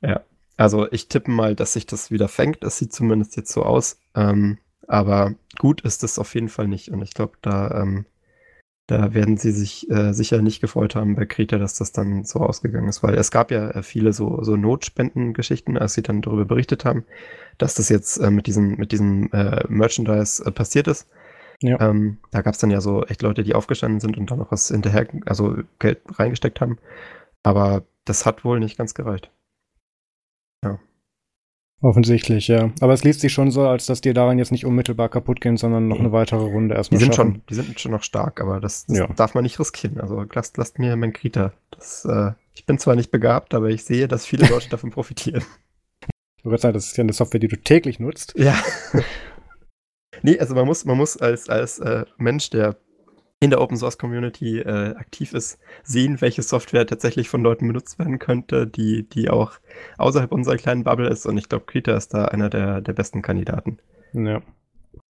Ja. Also ich tippe mal, dass sich das wieder fängt. Das sieht zumindest jetzt so aus. Ähm, aber gut ist es auf jeden Fall nicht. Und ich glaube, da ähm, da werden sie sich äh, sicher nicht gefreut haben bei Krita, dass das dann so ausgegangen ist, weil es gab ja äh, viele so, so Notspendengeschichten, als sie dann darüber berichtet haben, dass das jetzt äh, mit diesem, mit diesem äh, Merchandise äh, passiert ist. Ja. Ähm, da gab es dann ja so echt Leute, die aufgestanden sind und dann noch was hinterher, also Geld reingesteckt haben. Aber das hat wohl nicht ganz gereicht. Offensichtlich, ja. Aber es liest sich schon so, als dass die daran jetzt nicht unmittelbar kaputt gehen, sondern noch eine weitere Runde erstmal die sind schaffen. Schon, die sind schon noch stark, aber das, das ja. darf man nicht riskieren. Also lasst, lasst mir mein Krita. Das, äh, ich bin zwar nicht begabt, aber ich sehe, dass viele Leute davon profitieren. Ich würde sagen, das ist ja eine Software, die du täglich nutzt. Ja. nee, also man muss, man muss als, als äh, Mensch, der in der Open Source Community äh, aktiv ist, sehen, welche Software tatsächlich von Leuten benutzt werden könnte, die, die auch außerhalb unserer kleinen Bubble ist. Und ich glaube, Krita ist da einer der, der besten Kandidaten. Ja.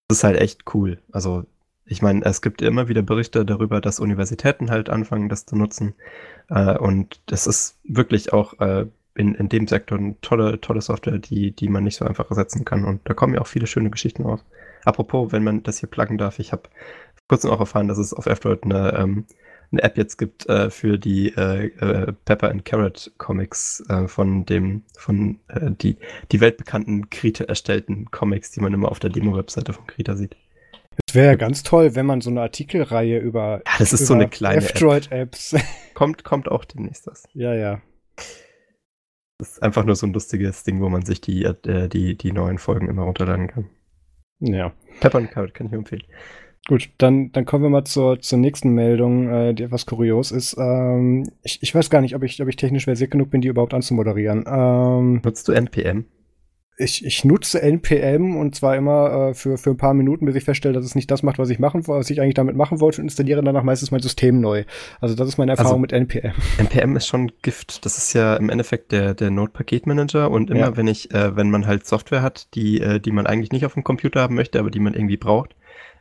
Das ist halt echt cool. Also, ich meine, es gibt immer wieder Berichte darüber, dass Universitäten halt anfangen, das zu nutzen. Äh, und das ist wirklich auch äh, in, in dem Sektor eine tolle, tolle Software, die, die man nicht so einfach ersetzen kann. Und da kommen ja auch viele schöne Geschichten raus. Apropos, wenn man das hier pluggen darf, ich habe kurzem auch erfahren, dass es auf F-Droid eine, ähm, eine App jetzt gibt äh, für die äh, äh, Pepper and Carrot Comics äh, von dem, von äh, die, die weltbekannten Krita erstellten Comics, die man immer auf der Demo-Webseite von Krita sieht. Es wäre ja ganz toll, wenn man so eine Artikelreihe über, ja, das ist so eine kleine F-Droid-Apps. kommt, kommt auch demnächst das. Ja, ja. Das ist einfach nur so ein lustiges Ding, wo man sich die, äh, die, die neuen Folgen immer runterladen kann. Ja. Pepper and Carrot kann ich empfehlen. Gut, dann, dann kommen wir mal zur, zur nächsten Meldung, äh, die etwas kurios ist. Ähm, ich, ich weiß gar nicht, ob ich, ob ich technisch versiert genug bin, die überhaupt anzumoderieren. Ähm, Nutzt du NPM? Ich, ich nutze NPM und zwar immer äh, für, für ein paar Minuten, bis ich feststelle, dass es nicht das macht, was ich machen was ich eigentlich damit machen wollte und installiere danach meistens mein System neu. Also das ist meine Erfahrung also, mit NPM. NPM ist schon Gift. Das ist ja im Endeffekt der, der Node-Paketmanager und immer ja. wenn ich, äh, wenn man halt Software hat, die, äh, die man eigentlich nicht auf dem Computer haben möchte, aber die man irgendwie braucht,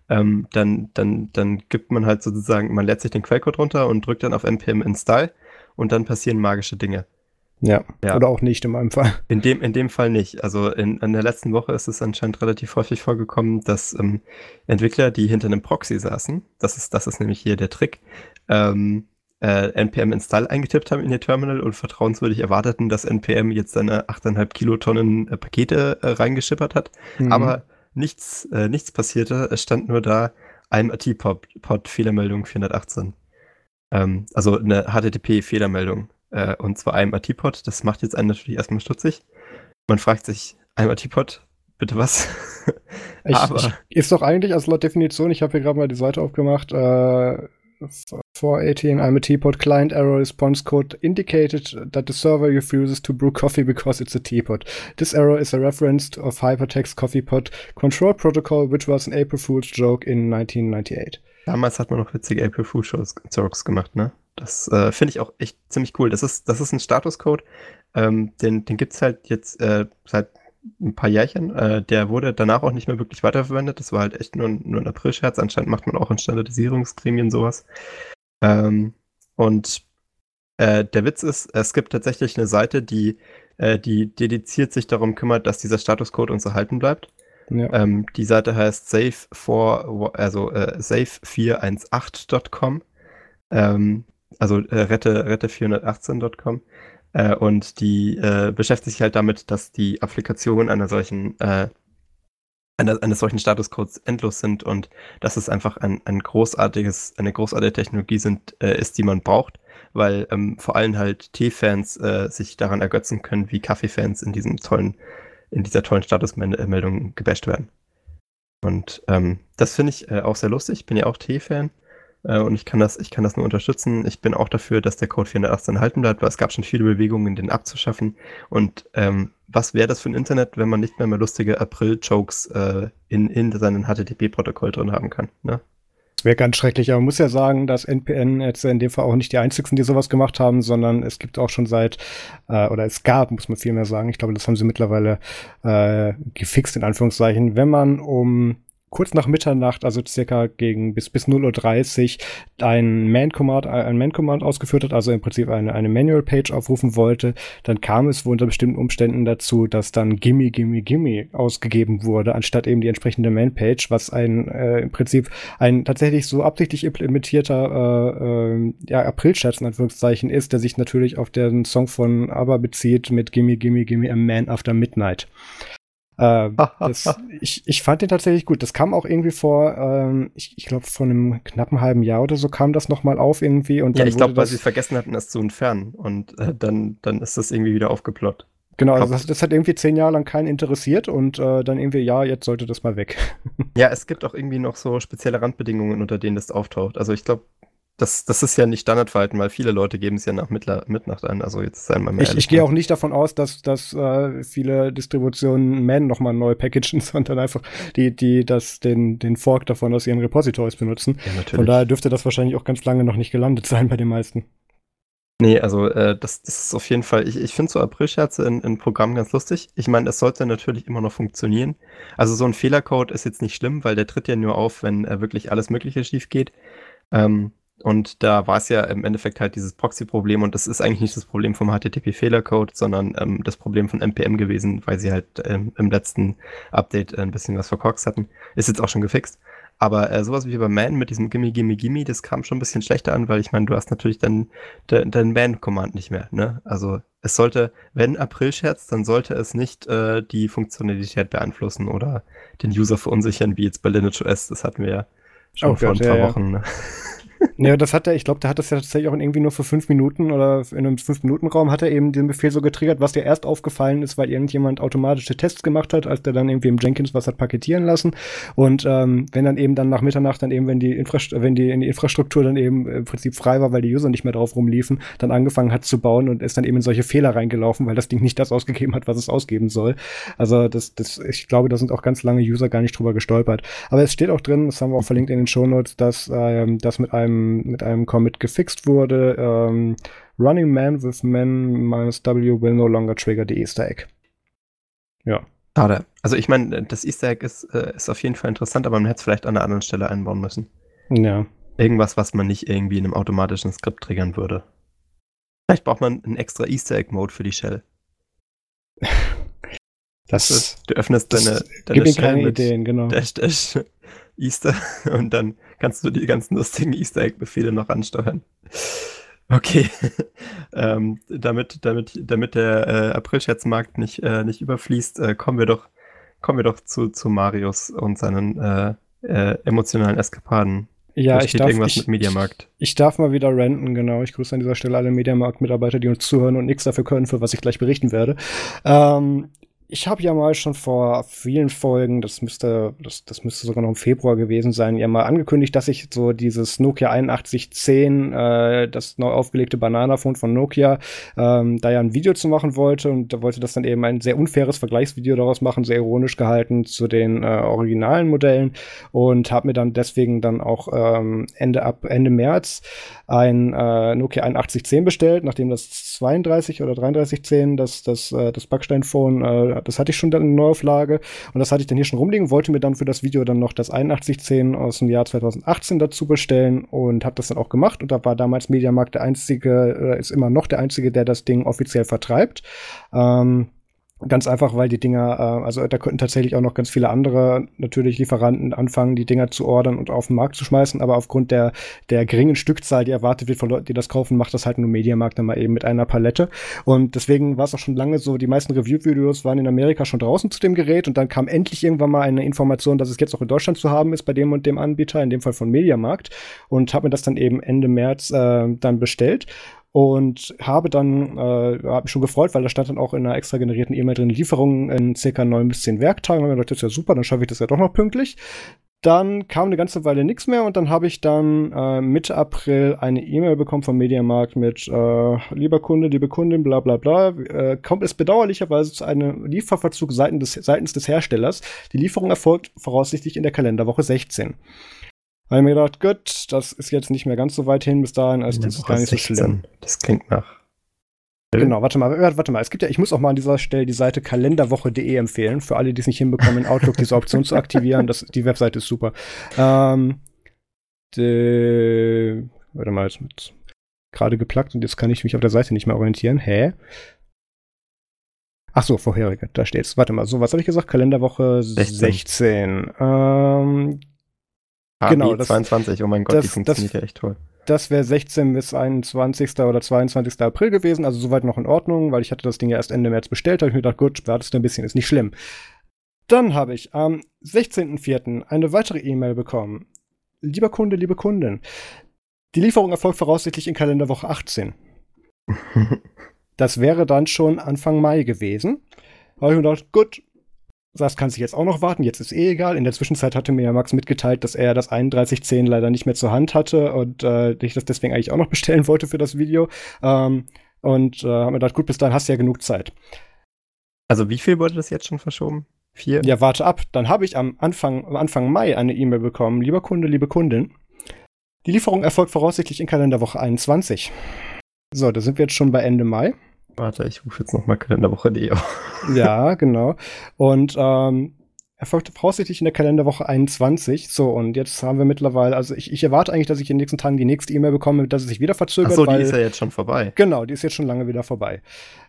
ähm, dann, dann, dann gibt man halt sozusagen, man lädt sich den Quellcode runter und drückt dann auf npm install und dann passieren magische Dinge. Ja, ja. oder auch nicht in meinem Fall. In dem, in dem Fall nicht. Also in, in der letzten Woche ist es anscheinend relativ häufig vorgekommen, dass ähm, Entwickler, die hinter einem Proxy saßen, das ist, das ist nämlich hier der Trick, ähm, äh, npm install eingetippt haben in ihr Terminal und vertrauenswürdig erwarteten, dass npm jetzt seine 8,5 Kilotonnen äh, Pakete äh, reingeschippert hat. Mhm. Aber nichts, äh, nichts passierte. Es stand nur da, IMRT-Pod, Fehlermeldung 418. Ähm, also eine HTTP-Fehlermeldung. Äh, und zwar einmal Teapot. Das macht jetzt einen natürlich erstmal stutzig. Man fragt sich, einmal Teapot, bitte was? ich, Aber ich, ist doch eigentlich, also laut Definition, ich habe hier gerade mal die Seite aufgemacht, äh, 418 I'm a teapot client error response code indicated that the server refuses to brew coffee because it's a teapot. This error is a reference of Hypertext Coffee Pot Control Protocol, which was an April Fool's joke in 1998. Damals hat man noch witzige April Fool's Jokes gemacht, ne? Das äh, finde ich auch echt ziemlich cool. Das ist, das ist ein Statuscode, ähm, den, den gibt es halt jetzt äh, seit ein paar Jährchen. Äh, der wurde danach auch nicht mehr wirklich weiterverwendet. Das war halt echt nur, nur ein April-Scherz. Anscheinend macht man auch in Standardisierungsgremien sowas. Ähm, und äh, der Witz ist, es gibt tatsächlich eine Seite, die, äh, die dediziert sich darum kümmert, dass dieser Statuscode uns erhalten bleibt. Ja. Ähm, die Seite heißt safe4, also äh, safe418.com. Ähm, also äh, rette, rette418.com. Äh, und die äh, beschäftigt sich halt damit, dass die Applikationen einer solchen, äh, einer, eines solchen Statuscodes endlos sind und dass es einfach ein, ein großartiges, eine großartige Technologie sind, äh, ist, die man braucht, weil ähm, vor allem halt Tee-Fans äh, sich daran ergötzen können, wie Kaffee-Fans in diesem tollen, in dieser tollen Statusmeldung gebasht werden. Und ähm, das finde ich äh, auch sehr lustig. Ich bin ja auch Tee-Fan. Äh, und ich kann, das, ich kann das nur unterstützen. Ich bin auch dafür, dass der Code 418 halten bleibt, weil es gab schon viele Bewegungen, den abzuschaffen. Und ähm, was wäre das für ein Internet, wenn man nicht mehr, mehr lustige April-Jokes äh, in, in seinem HTTP-Protokoll drin haben kann? Ne? Wäre ganz schrecklich, aber man muss ja sagen, dass NPN jetzt in dem Fall auch nicht die einzigen, die sowas gemacht haben, sondern es gibt auch schon seit, äh, oder es gab, muss man vielmehr sagen, ich glaube, das haben sie mittlerweile äh, gefixt, in Anführungszeichen, wenn man um kurz nach Mitternacht, also circa gegen bis, bis 0.30 Uhr, ein Man-Command, ein Man-Command ausgeführt hat, also im Prinzip eine, eine Manual-Page aufrufen wollte, dann kam es wohl unter bestimmten Umständen dazu, dass dann Gimme, Gimme, Gimme ausgegeben wurde, anstatt eben die entsprechende Man-Page, was ein äh, im Prinzip ein tatsächlich so absichtlich implementierter äh, äh, ja, April-Scherz in Anführungszeichen ist, der sich natürlich auf den Song von ABBA bezieht mit Gimme, Gimme, Gimme a Man After Midnight. Äh, das, ich, ich fand den tatsächlich gut. Das kam auch irgendwie vor, ähm, ich, ich glaube, vor einem knappen halben Jahr oder so kam das nochmal auf irgendwie. Und ja, ich glaube, weil sie vergessen hatten, das zu entfernen. Und äh, dann, dann ist das irgendwie wieder aufgeploppt. Genau, also das, das, hat irgendwie zehn Jahre lang keinen interessiert und äh, dann irgendwie, ja, jetzt sollte das mal weg. ja, es gibt auch irgendwie noch so spezielle Randbedingungen, unter denen das auftaucht. Also ich glaube, das, das ist ja nicht Standardverhalten, weil viele Leute geben es ja nach Mitternacht an. Also jetzt wir mal Ich, ich gehe auch nicht davon aus, dass, dass äh, viele Distributionen Man nochmal neu packagen, sondern einfach die, die das, den, den Fork davon aus ihren Repositories benutzen. Ja, natürlich. Von daher dürfte das wahrscheinlich auch ganz lange noch nicht gelandet sein bei den meisten. Nee, also äh, das, das ist auf jeden Fall, ich, ich finde so Aprilscherze in, in Programmen ganz lustig. Ich meine, es sollte natürlich immer noch funktionieren. Also so ein Fehlercode ist jetzt nicht schlimm, weil der tritt ja nur auf, wenn äh, wirklich alles Mögliche schief geht. Ähm, und da war es ja im Endeffekt halt dieses Proxy-Problem und das ist eigentlich nicht das Problem vom HTTP-Fehlercode, sondern ähm, das Problem von NPM gewesen, weil sie halt ähm, im letzten Update ein bisschen was verkorkst hatten. Ist jetzt auch schon gefixt. Aber äh, sowas wie bei Man mit diesem Gimme, Gimme, Gimme, das kam schon ein bisschen schlechter an, weil ich meine, du hast natürlich dann dein Man-Command nicht mehr. Ne? Also es sollte, wenn April scherzt, dann sollte es nicht äh, die Funktionalität beeinflussen oder den User verunsichern, wie jetzt bei Lineage OS. Das hatten wir ja schon oh vor Gott, ein paar ja, Wochen. Ne? Ja, das hat er, ich glaube, der hat das ja tatsächlich auch irgendwie nur für fünf Minuten oder in einem fünf-Minuten-Raum hat er eben den Befehl so getriggert, was dir erst aufgefallen ist, weil irgendjemand automatische Tests gemacht hat, als der dann irgendwie im Jenkins was hat paketieren lassen. Und ähm, wenn dann eben dann nach Mitternacht dann eben, wenn die, Infrast wenn die, in die Infrastruktur dann eben im Prinzip frei war, weil die User nicht mehr drauf rumliefen, dann angefangen hat zu bauen und ist dann eben in solche Fehler reingelaufen, weil das Ding nicht das ausgegeben hat, was es ausgeben soll. Also das, das, ich glaube, da sind auch ganz lange User gar nicht drüber gestolpert. Aber es steht auch drin, das haben wir auch verlinkt in den Shownotes, dass ähm, das mit einem, mit einem Commit gefixt wurde. Ähm, Running Man with Man minus W will no longer trigger the Easter Egg. Ja. Schade. Also ich meine, das Easter Egg ist, äh, ist auf jeden Fall interessant, aber man hätte es vielleicht an einer anderen Stelle einbauen müssen. Ja. Irgendwas, was man nicht irgendwie in einem automatischen Skript triggern würde. Vielleicht braucht man einen extra Easter Egg-Mode für die Shell. Das, das du öffnest deine, deine Shell keine mit Ideen, genau. Dash, Dash, Easter und dann kannst du die ganzen lustigen Easter Egg-Befehle noch ansteuern. Okay. ähm, damit, damit, damit der äh, April-Scherzmarkt nicht, äh, nicht überfließt, äh, kommen wir doch, kommen wir doch zu, zu Marius und seinen äh, äh, emotionalen Eskapaden Ja, da ich darf, irgendwas ich, mit Mediamarkt. Ich, ich darf mal wieder renten, genau. Ich grüße an dieser Stelle alle Mediamarkt-Mitarbeiter, die uns zuhören und nichts dafür können, für was ich gleich berichten werde. Ähm, ich habe ja mal schon vor vielen Folgen, das müsste, das, das müsste sogar noch im Februar gewesen sein, ja mal angekündigt, dass ich so dieses Nokia 8110, äh, das neu aufgelegte Bananaphone von Nokia, ähm, da ja ein Video zu machen wollte und da wollte das dann eben ein sehr unfaires Vergleichsvideo daraus machen, sehr ironisch gehalten zu den äh, originalen Modellen und habe mir dann deswegen dann auch ähm, Ende ab Ende März ein äh, Nokia 8110 bestellt, nachdem das 32 oder 3310, das das äh, das Backsteinphone äh, das hatte ich schon dann in Neuauflage und das hatte ich dann hier schon rumliegen, wollte mir dann für das Video dann noch das 8110 aus dem Jahr 2018 dazu bestellen und habe das dann auch gemacht und da war damals Mediamarkt der einzige, äh, ist immer noch der einzige, der das Ding offiziell vertreibt. Ähm, Ganz einfach, weil die Dinger, äh, also da könnten tatsächlich auch noch ganz viele andere natürlich Lieferanten anfangen, die Dinger zu ordern und auf den Markt zu schmeißen, aber aufgrund der, der geringen Stückzahl, die erwartet wird von Leuten, die das kaufen, macht das halt nur Mediamarkt dann mal eben mit einer Palette. Und deswegen war es auch schon lange so, die meisten Review-Videos waren in Amerika schon draußen zu dem Gerät und dann kam endlich irgendwann mal eine Information, dass es jetzt auch in Deutschland zu haben ist bei dem und dem Anbieter, in dem Fall von Mediamarkt und habe mir das dann eben Ende März äh, dann bestellt und habe dann, äh, habe mich schon gefreut, weil da stand dann auch in einer extra generierten E-Mail drin, Lieferungen in circa neun bis zehn Werktagen. Und dachte, das ist ja super, dann schaffe ich das ja doch noch pünktlich. Dann kam eine ganze Weile nichts mehr und dann habe ich dann äh, Mitte April eine E-Mail bekommen vom Mediamarkt mit äh, lieber Kunde, liebe Kundin, bla bla bla. Äh, kommt es bedauerlicherweise zu einem Lieferverzug seitens des, seitens des Herstellers. Die Lieferung erfolgt voraussichtlich in der Kalenderwoche 16 ich mir gedacht, gut, das ist jetzt nicht mehr ganz so weit hin bis dahin, also das ist gar nicht 16. so schlimm. Das klingt nach. Genau, warte mal, warte mal. Es gibt ja, ich muss auch mal an dieser Stelle die Seite kalenderwoche.de empfehlen, für alle, die es nicht hinbekommen, in Outlook diese Option zu aktivieren. Das, die Webseite ist super. Ähm, de, warte mal, jetzt mit gerade geplackt und jetzt kann ich mich auf der Seite nicht mehr orientieren. Hä? Ach so, vorherige, da steht's. Warte mal, so, was habe ich gesagt? Kalenderwoche 16. 16. Ähm, genau, das, 22, oh mein Gott, das, die funktioniert das, ja echt toll. Das wäre 16 bis 21. oder 22. April gewesen, also soweit noch in Ordnung, weil ich hatte das Ding ja erst Ende März bestellt, habe ich mir gedacht, gut, wartest du ein bisschen, ist nicht schlimm. Dann habe ich am 16.04. eine weitere E-Mail bekommen. Lieber Kunde, liebe Kundin, die Lieferung erfolgt voraussichtlich in Kalenderwoche 18. das wäre dann schon Anfang Mai gewesen. Da habe ich mir gedacht, gut, das kann sich jetzt auch noch warten, jetzt ist eh egal. In der Zwischenzeit hatte mir ja Max mitgeteilt, dass er das 3110 leider nicht mehr zur Hand hatte und äh, ich das deswegen eigentlich auch noch bestellen wollte für das Video. Ähm, und äh, haben mir gedacht, gut, bis dahin hast du ja genug Zeit. Also wie viel wurde das jetzt schon verschoben? Vier? Ja, warte ab. Dann habe ich am Anfang, am Anfang Mai eine E-Mail bekommen. Lieber Kunde, liebe Kundin, die Lieferung erfolgt voraussichtlich in Kalenderwoche 21. So, da sind wir jetzt schon bei Ende Mai. Warte, ich rufe jetzt nochmal Kalenderwoche.de auf. ja, genau. Und ähm, erfolgte voraussichtlich in der Kalenderwoche 21. So, und jetzt haben wir mittlerweile, also ich, ich erwarte eigentlich, dass ich in den nächsten Tagen die nächste E-Mail bekomme, dass es sich wieder verzögert. Ach so, die ist ja jetzt schon vorbei. Genau, die ist jetzt schon lange wieder vorbei.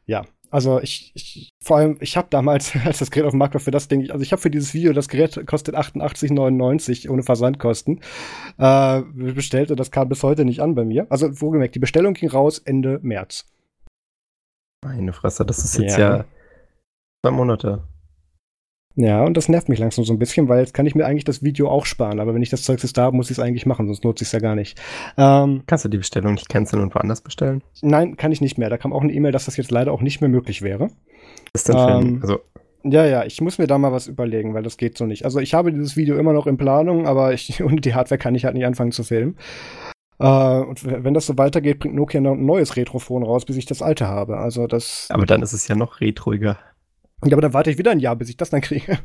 Ja, also ich, ich vor allem, ich habe damals, als das Gerät auf dem Markt war, für das Ding, also ich habe für dieses Video, das Gerät kostet 88,99 ohne Versandkosten, äh, bestellt und das kam bis heute nicht an bei mir. Also, wohlgemerkt, die Bestellung ging raus Ende März. Meine Fresse, das ist jetzt ja, ja zwei Monate. Ja, und das nervt mich langsam so ein bisschen, weil jetzt kann ich mir eigentlich das Video auch sparen. Aber wenn ich das Zeug jetzt da habe, muss ich es eigentlich machen, sonst nutze ich es ja gar nicht. Ähm, Kannst du die Bestellung nicht canceln und woanders bestellen? Nein, kann ich nicht mehr. Da kam auch eine E-Mail, dass das jetzt leider auch nicht mehr möglich wäre. Ist für ähm, also ja, ja, ich muss mir da mal was überlegen, weil das geht so nicht. Also ich habe dieses Video immer noch in Planung, aber ich, ohne die Hardware kann ich halt nicht anfangen zu filmen. Äh, und wenn das so weitergeht, bringt Nokia ein neues Retrofon raus, bis ich das alte habe. Also das. Aber dann ist es ja noch retroiger. Ja, aber dann warte ich wieder ein Jahr, bis ich das dann kriege.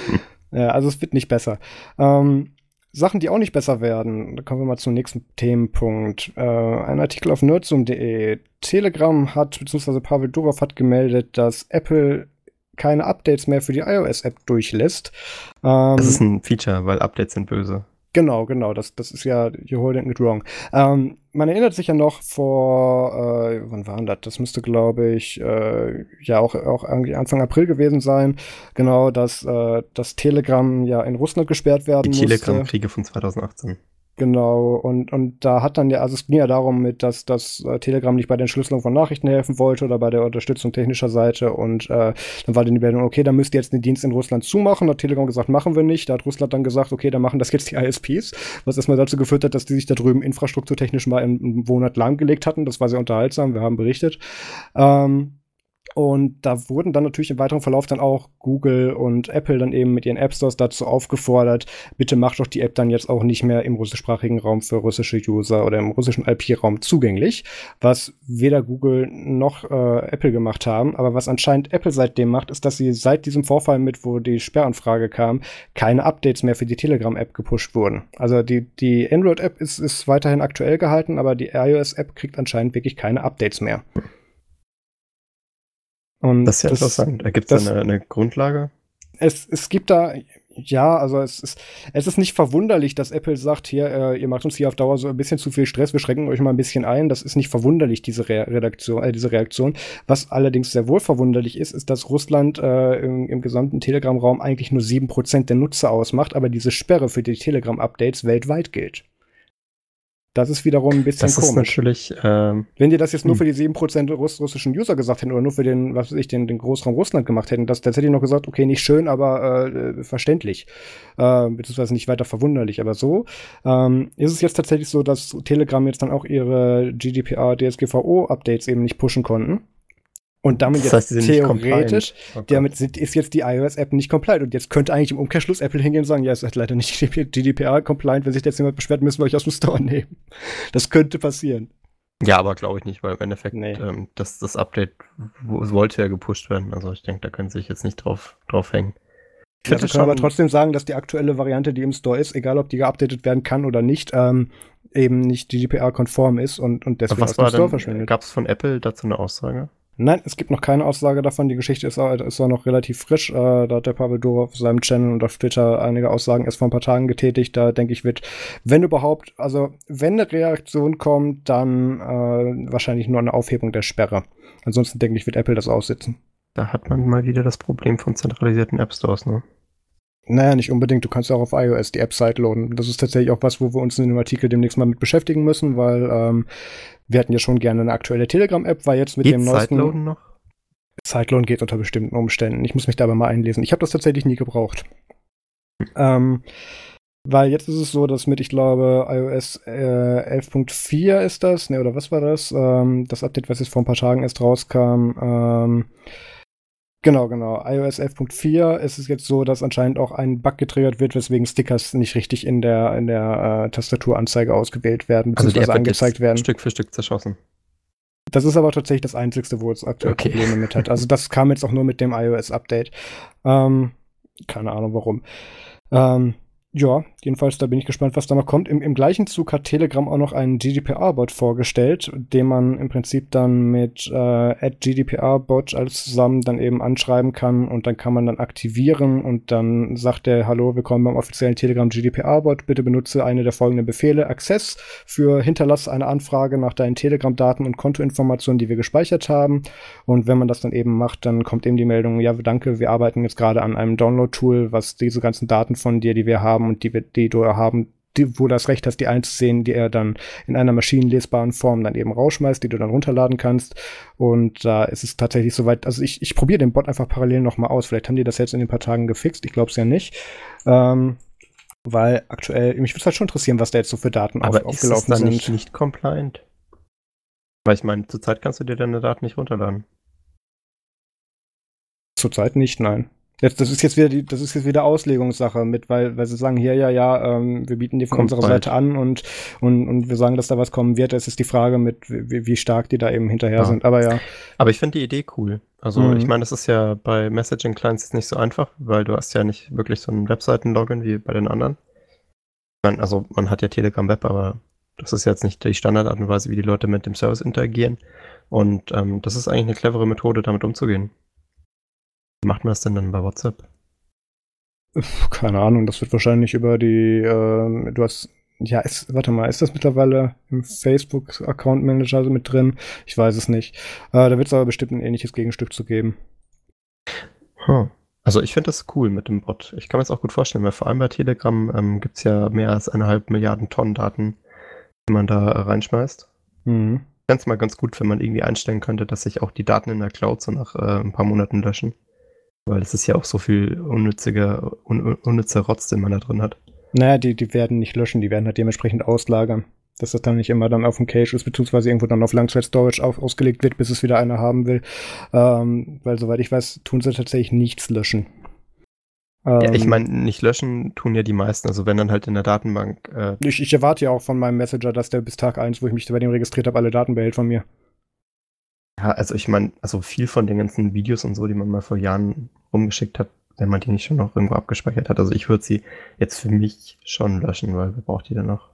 ja, also es wird nicht besser. Ähm, Sachen, die auch nicht besser werden, da kommen wir mal zum nächsten Themenpunkt. Äh, ein Artikel auf nerdzoom.de. Telegram hat, beziehungsweise Pavel Durov hat gemeldet, dass Apple keine Updates mehr für die iOS-App durchlässt. Ähm, das ist ein Feature, weil Updates sind böse. Genau, genau, das, das ist ja you're holding it wrong. Ähm, man erinnert sich ja noch vor, äh, wann war das? Das müsste, glaube ich, äh, ja auch, auch irgendwie Anfang April gewesen sein. Genau, dass äh, das Telegram ja in Russland gesperrt werden Die Telegram-Kriege von 2018. Genau, und, und da hat dann ja, also es ging ja darum, mit, dass, dass äh, Telegram nicht bei der Entschlüsselung von Nachrichten helfen wollte oder bei der Unterstützung technischer Seite. Und äh, dann war dann die Meldung, okay, dann müsst ihr jetzt den Dienst in Russland zumachen. Da hat Telegram gesagt, machen wir nicht. Da hat Russland dann gesagt, okay, dann machen das jetzt die ISPs, was erstmal dazu geführt hat, dass die sich da drüben infrastrukturtechnisch mal einen Monat lahmgelegt hatten. Das war sehr unterhaltsam, wir haben berichtet. Ähm, und da wurden dann natürlich im weiteren Verlauf dann auch Google und Apple dann eben mit ihren App Stores dazu aufgefordert, bitte macht doch die App dann jetzt auch nicht mehr im russischsprachigen Raum für russische User oder im russischen IP-Raum zugänglich, was weder Google noch äh, Apple gemacht haben. Aber was anscheinend Apple seitdem macht, ist, dass sie seit diesem Vorfall mit, wo die Sperranfrage kam, keine Updates mehr für die Telegram-App gepusht wurden. Also die, die Android-App ist, ist weiterhin aktuell gehalten, aber die iOS-App kriegt anscheinend wirklich keine Updates mehr. Und das ist ja das, interessant. Gibt es eine, eine Grundlage? Es, es gibt da, ja, also es ist, es ist nicht verwunderlich, dass Apple sagt, hier, äh, ihr macht uns hier auf Dauer so ein bisschen zu viel Stress, wir schränken euch mal ein bisschen ein. Das ist nicht verwunderlich, diese Re Redaktion, äh, diese Reaktion. Was allerdings sehr wohl verwunderlich ist, ist, dass Russland äh, im, im gesamten Telegram-Raum eigentlich nur sieben Prozent der Nutzer ausmacht, aber diese Sperre für die Telegram-Updates weltweit gilt. Das ist wiederum ein bisschen das komisch. Ist natürlich, ähm, Wenn die das jetzt nur hm. für die 7% Russ russischen User gesagt hätten oder nur für den, was weiß ich, den, den Großraum Russland gemacht hätten, das, das hätte ich noch gesagt, okay, nicht schön, aber äh, verständlich. Äh, beziehungsweise nicht weiter verwunderlich. Aber so ähm, ist es jetzt tatsächlich so, dass Telegram jetzt dann auch ihre GDPR, DSGVO-Updates eben nicht pushen konnten. Und damit das heißt, jetzt theoretisch, oh damit ist jetzt die iOS-App nicht compliant. Und jetzt könnte eigentlich im Umkehrschluss Apple hingehen und sagen, ja, es ist leider nicht GDPR-compliant. Wenn sich jetzt jemand beschwert, müssen wir euch aus dem Store nehmen. Das könnte passieren. Ja, aber glaube ich nicht, weil im Endeffekt nee. ähm, das, das Update wollte ja gepusht werden. Also ich denke, da können sie sich jetzt nicht drauf, drauf hängen. Ich ja, kann aber trotzdem sagen, dass die aktuelle Variante, die im Store ist, egal ob die geupdatet werden kann oder nicht, ähm, eben nicht GDPR-konform ist und, und deswegen aus dem Store verschwindet. Gab es von Apple dazu eine Aussage? Nein, es gibt noch keine Aussage davon. Die Geschichte ist, ist auch noch relativ frisch. Äh, da hat der Pavel Doro auf seinem Channel und auf Twitter einige Aussagen erst vor ein paar Tagen getätigt. Da denke ich, wird, wenn überhaupt, also wenn eine Reaktion kommt, dann äh, wahrscheinlich nur eine Aufhebung der Sperre. Ansonsten denke ich, wird Apple das aussitzen. Da hat man mal wieder das Problem von zentralisierten App Stores, ne? Naja, nicht unbedingt. Du kannst auch auf iOS die App sideloaden. Das ist tatsächlich auch was, wo wir uns in dem Artikel demnächst mal mit beschäftigen müssen, weil ähm, wir hätten ja schon gerne eine aktuelle Telegram-App, weil jetzt mit Geht's dem neuesten. Sideloaden noch? Sideload geht unter bestimmten Umständen. Ich muss mich dabei mal einlesen. Ich habe das tatsächlich nie gebraucht. Hm. Ähm, weil jetzt ist es so, dass mit, ich glaube, iOS äh, 11.4 ist das, ne, oder was war das? Ähm, das Update, was jetzt vor ein paar Tagen erst rauskam, ähm, Genau, genau. iOS 11.4 ist es jetzt so, dass anscheinend auch ein Bug getriggert wird, weswegen Stickers nicht richtig in der, in der äh, Tastaturanzeige ausgewählt werden, also beziehungsweise also angezeigt werden. Stück für Stück zerschossen. Das ist aber tatsächlich das Einzige, wo es aktuell okay. Probleme mit hat. Also das kam jetzt auch nur mit dem iOS-Update. Ähm, keine Ahnung warum. Ähm, ja, jedenfalls, da bin ich gespannt, was da noch kommt. Im, im gleichen Zug hat Telegram auch noch einen GDPR-Bot vorgestellt, den man im Prinzip dann mit äh, GDPR-Bot alles zusammen dann eben anschreiben kann und dann kann man dann aktivieren und dann sagt der, hallo, willkommen beim offiziellen Telegram GDPR-Bot, bitte benutze eine der folgenden Befehle. Access für hinterlasse eine Anfrage nach deinen Telegram-Daten und Kontoinformationen, die wir gespeichert haben. Und wenn man das dann eben macht, dann kommt eben die Meldung, ja, danke, wir arbeiten jetzt gerade an einem Download-Tool, was diese ganzen Daten von dir, die wir haben, haben und die, die du haben, die, wo das Recht hast, die einzusehen, die er dann in einer maschinenlesbaren Form dann eben rausschmeißt, die du dann runterladen kannst. Und da ist es tatsächlich soweit, also ich, ich probiere den Bot einfach parallel nochmal aus. Vielleicht haben die das jetzt in den paar Tagen gefixt, ich glaube es ja nicht. Ähm, weil aktuell, mich würde es halt schon interessieren, was da jetzt so für Daten Aber auf, aufgelaufen ist es dann sind. Nicht, nicht compliant. Weil ich meine, zurzeit kannst du dir deine Daten nicht runterladen. Zurzeit nicht, nein. Jetzt, das ist jetzt wieder die, das ist jetzt wieder Auslegungssache mit, weil, weil sie sagen, hier, ja, ja, ähm, wir bieten die von Kommt unserer bald. Seite an und, und, und wir sagen, dass da was kommen wird. Es ist die Frage mit, wie, wie stark die da eben hinterher ja. sind. Aber ja. Aber ich finde die Idee cool. Also mhm. ich meine, das ist ja bei Messaging Clients nicht so einfach, weil du hast ja nicht wirklich so ein Webseiten-Login wie bei den anderen. Man, also man hat ja Telegram Web, aber das ist jetzt nicht die Standardart und Weise, wie die Leute mit dem Service interagieren. Und ähm, das ist eigentlich eine clevere Methode, damit umzugehen. Wie macht man das denn dann bei WhatsApp? Keine Ahnung, das wird wahrscheinlich über die, äh, du hast, ja, ist, warte mal, ist das mittlerweile im Facebook-Account Manager mit drin? Ich weiß es nicht. Äh, da wird es aber bestimmt ein ähnliches Gegenstück zu geben. Huh. Also ich finde das cool mit dem Bot. Ich kann mir das auch gut vorstellen, weil vor allem bei Telegram ähm, gibt es ja mehr als eineinhalb Milliarden Tonnen Daten, die man da äh, reinschmeißt. Mhm. Ich fände es mal ganz gut, wenn man irgendwie einstellen könnte, dass sich auch die Daten in der Cloud so nach äh, ein paar Monaten löschen. Weil es ist ja auch so viel unnütziger, un unnützer Rotz, den man da drin hat. Naja, die, die werden nicht löschen, die werden halt dementsprechend auslagern. Dass das dann nicht immer dann auf dem Cache ist, beziehungsweise irgendwo dann auf Langzeit-Storage ausgelegt wird, bis es wieder einer haben will. Ähm, weil soweit ich weiß, tun sie tatsächlich nichts löschen. ja, ich ähm, meine, nicht löschen tun ja die meisten, also wenn dann halt in der Datenbank. Äh ich, ich, erwarte ja auch von meinem Messenger, dass der bis Tag 1, wo ich mich bei dem registriert habe, alle Daten behält von mir. Ja, also ich meine, also viel von den ganzen Videos und so, die man mal vor Jahren rumgeschickt hat, wenn man die nicht schon noch irgendwo abgespeichert hat. Also ich würde sie jetzt für mich schon löschen, weil wer braucht die dann noch?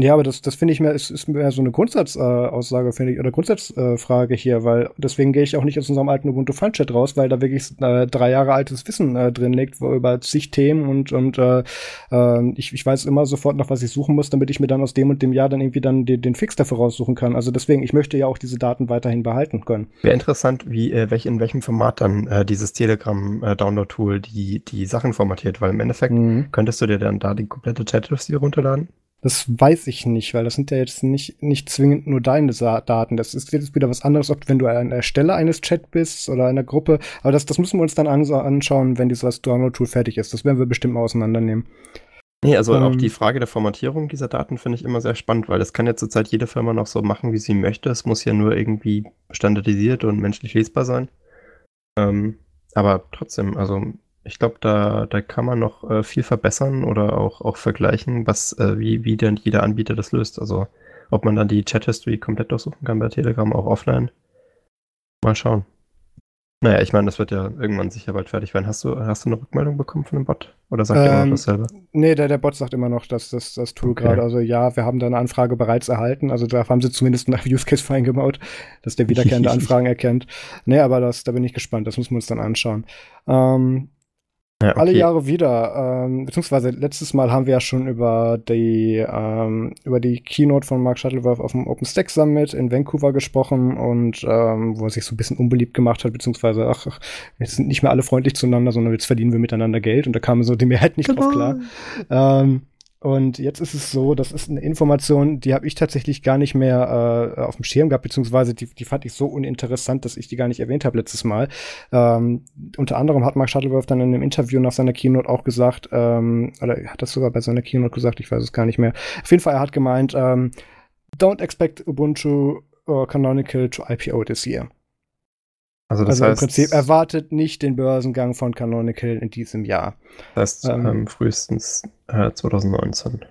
Ja, aber das, das finde ich mehr, ist, ist mehr so eine Grundsatzaussage, äh, finde ich, oder Grundsatzfrage äh, hier, weil deswegen gehe ich auch nicht aus unserem alten Ubuntu Fun Chat raus, weil da wirklich äh, drei Jahre altes Wissen äh, drin liegt wo, über zig Themen und, und äh, ähm, ich, ich weiß immer sofort noch, was ich suchen muss, damit ich mir dann aus dem und dem Jahr dann irgendwie dann den, den Fix dafür raussuchen kann. Also deswegen, ich möchte ja auch diese Daten weiterhin behalten können. Wäre interessant, wie, äh, welch, in welchem Format dann äh, dieses Telegram-Download-Tool äh, die, die Sachen formatiert, weil im Endeffekt mhm. könntest du dir dann da die komplette Chat-Liste runterladen? Das weiß ich nicht, weil das sind ja jetzt nicht, nicht zwingend nur deine Daten. Das ist jetzt wieder was anderes, ob wenn du an der Stelle eines Chat bist oder einer Gruppe. Aber das, das müssen wir uns dann anschauen, wenn dieses Download-Tool fertig ist. Das werden wir bestimmt mal auseinandernehmen. Nee, also ähm, auch die Frage der Formatierung dieser Daten finde ich immer sehr spannend, weil das kann ja zurzeit jede Firma noch so machen, wie sie möchte. Es muss ja nur irgendwie standardisiert und menschlich lesbar sein. Ähm, aber trotzdem, also ich glaube, da, da kann man noch äh, viel verbessern oder auch, auch vergleichen, was, äh, wie, wie denn jeder Anbieter das löst. Also ob man dann die Chat-History komplett durchsuchen kann bei Telegram, auch offline. Mal schauen. Naja, ich meine, das wird ja irgendwann sicher bald fertig werden. Hast du, hast du eine Rückmeldung bekommen von dem Bot? Oder sagt ähm, er noch dasselbe? Nee, der, der Bot sagt immer noch, dass das, das Tool okay. gerade, also ja, wir haben da eine Anfrage bereits erhalten. Also da haben sie zumindest nach Use Case eingebaut, dass der wiederkehrende Anfragen erkennt. Nee, aber das, da bin ich gespannt. Das müssen wir uns dann anschauen. Ähm, ja, okay. Alle Jahre wieder. Ähm, beziehungsweise letztes Mal haben wir ja schon über die, ähm, über die Keynote von Mark Shuttleworth auf dem OpenStack Summit in Vancouver gesprochen und ähm, wo er sich so ein bisschen unbeliebt gemacht hat, beziehungsweise, ach, jetzt sind nicht mehr alle freundlich zueinander, sondern jetzt verdienen wir miteinander Geld und da kam so die Mehrheit nicht genau. drauf klar. Ähm, und jetzt ist es so, das ist eine Information, die habe ich tatsächlich gar nicht mehr äh, auf dem Schirm gehabt, beziehungsweise die, die fand ich so uninteressant, dass ich die gar nicht erwähnt habe letztes Mal. Ähm, unter anderem hat Mark Shuttleworth dann in einem Interview nach seiner Keynote auch gesagt, ähm, oder er hat das sogar bei seiner Keynote gesagt, ich weiß es gar nicht mehr. Auf jeden Fall, er hat gemeint, ähm, don't expect Ubuntu or Canonical to IPO this year. Also, das also heißt, im Prinzip erwartet nicht den Börsengang von Canonical in diesem Jahr. Das heißt ähm, ähm, frühestens äh, 2019.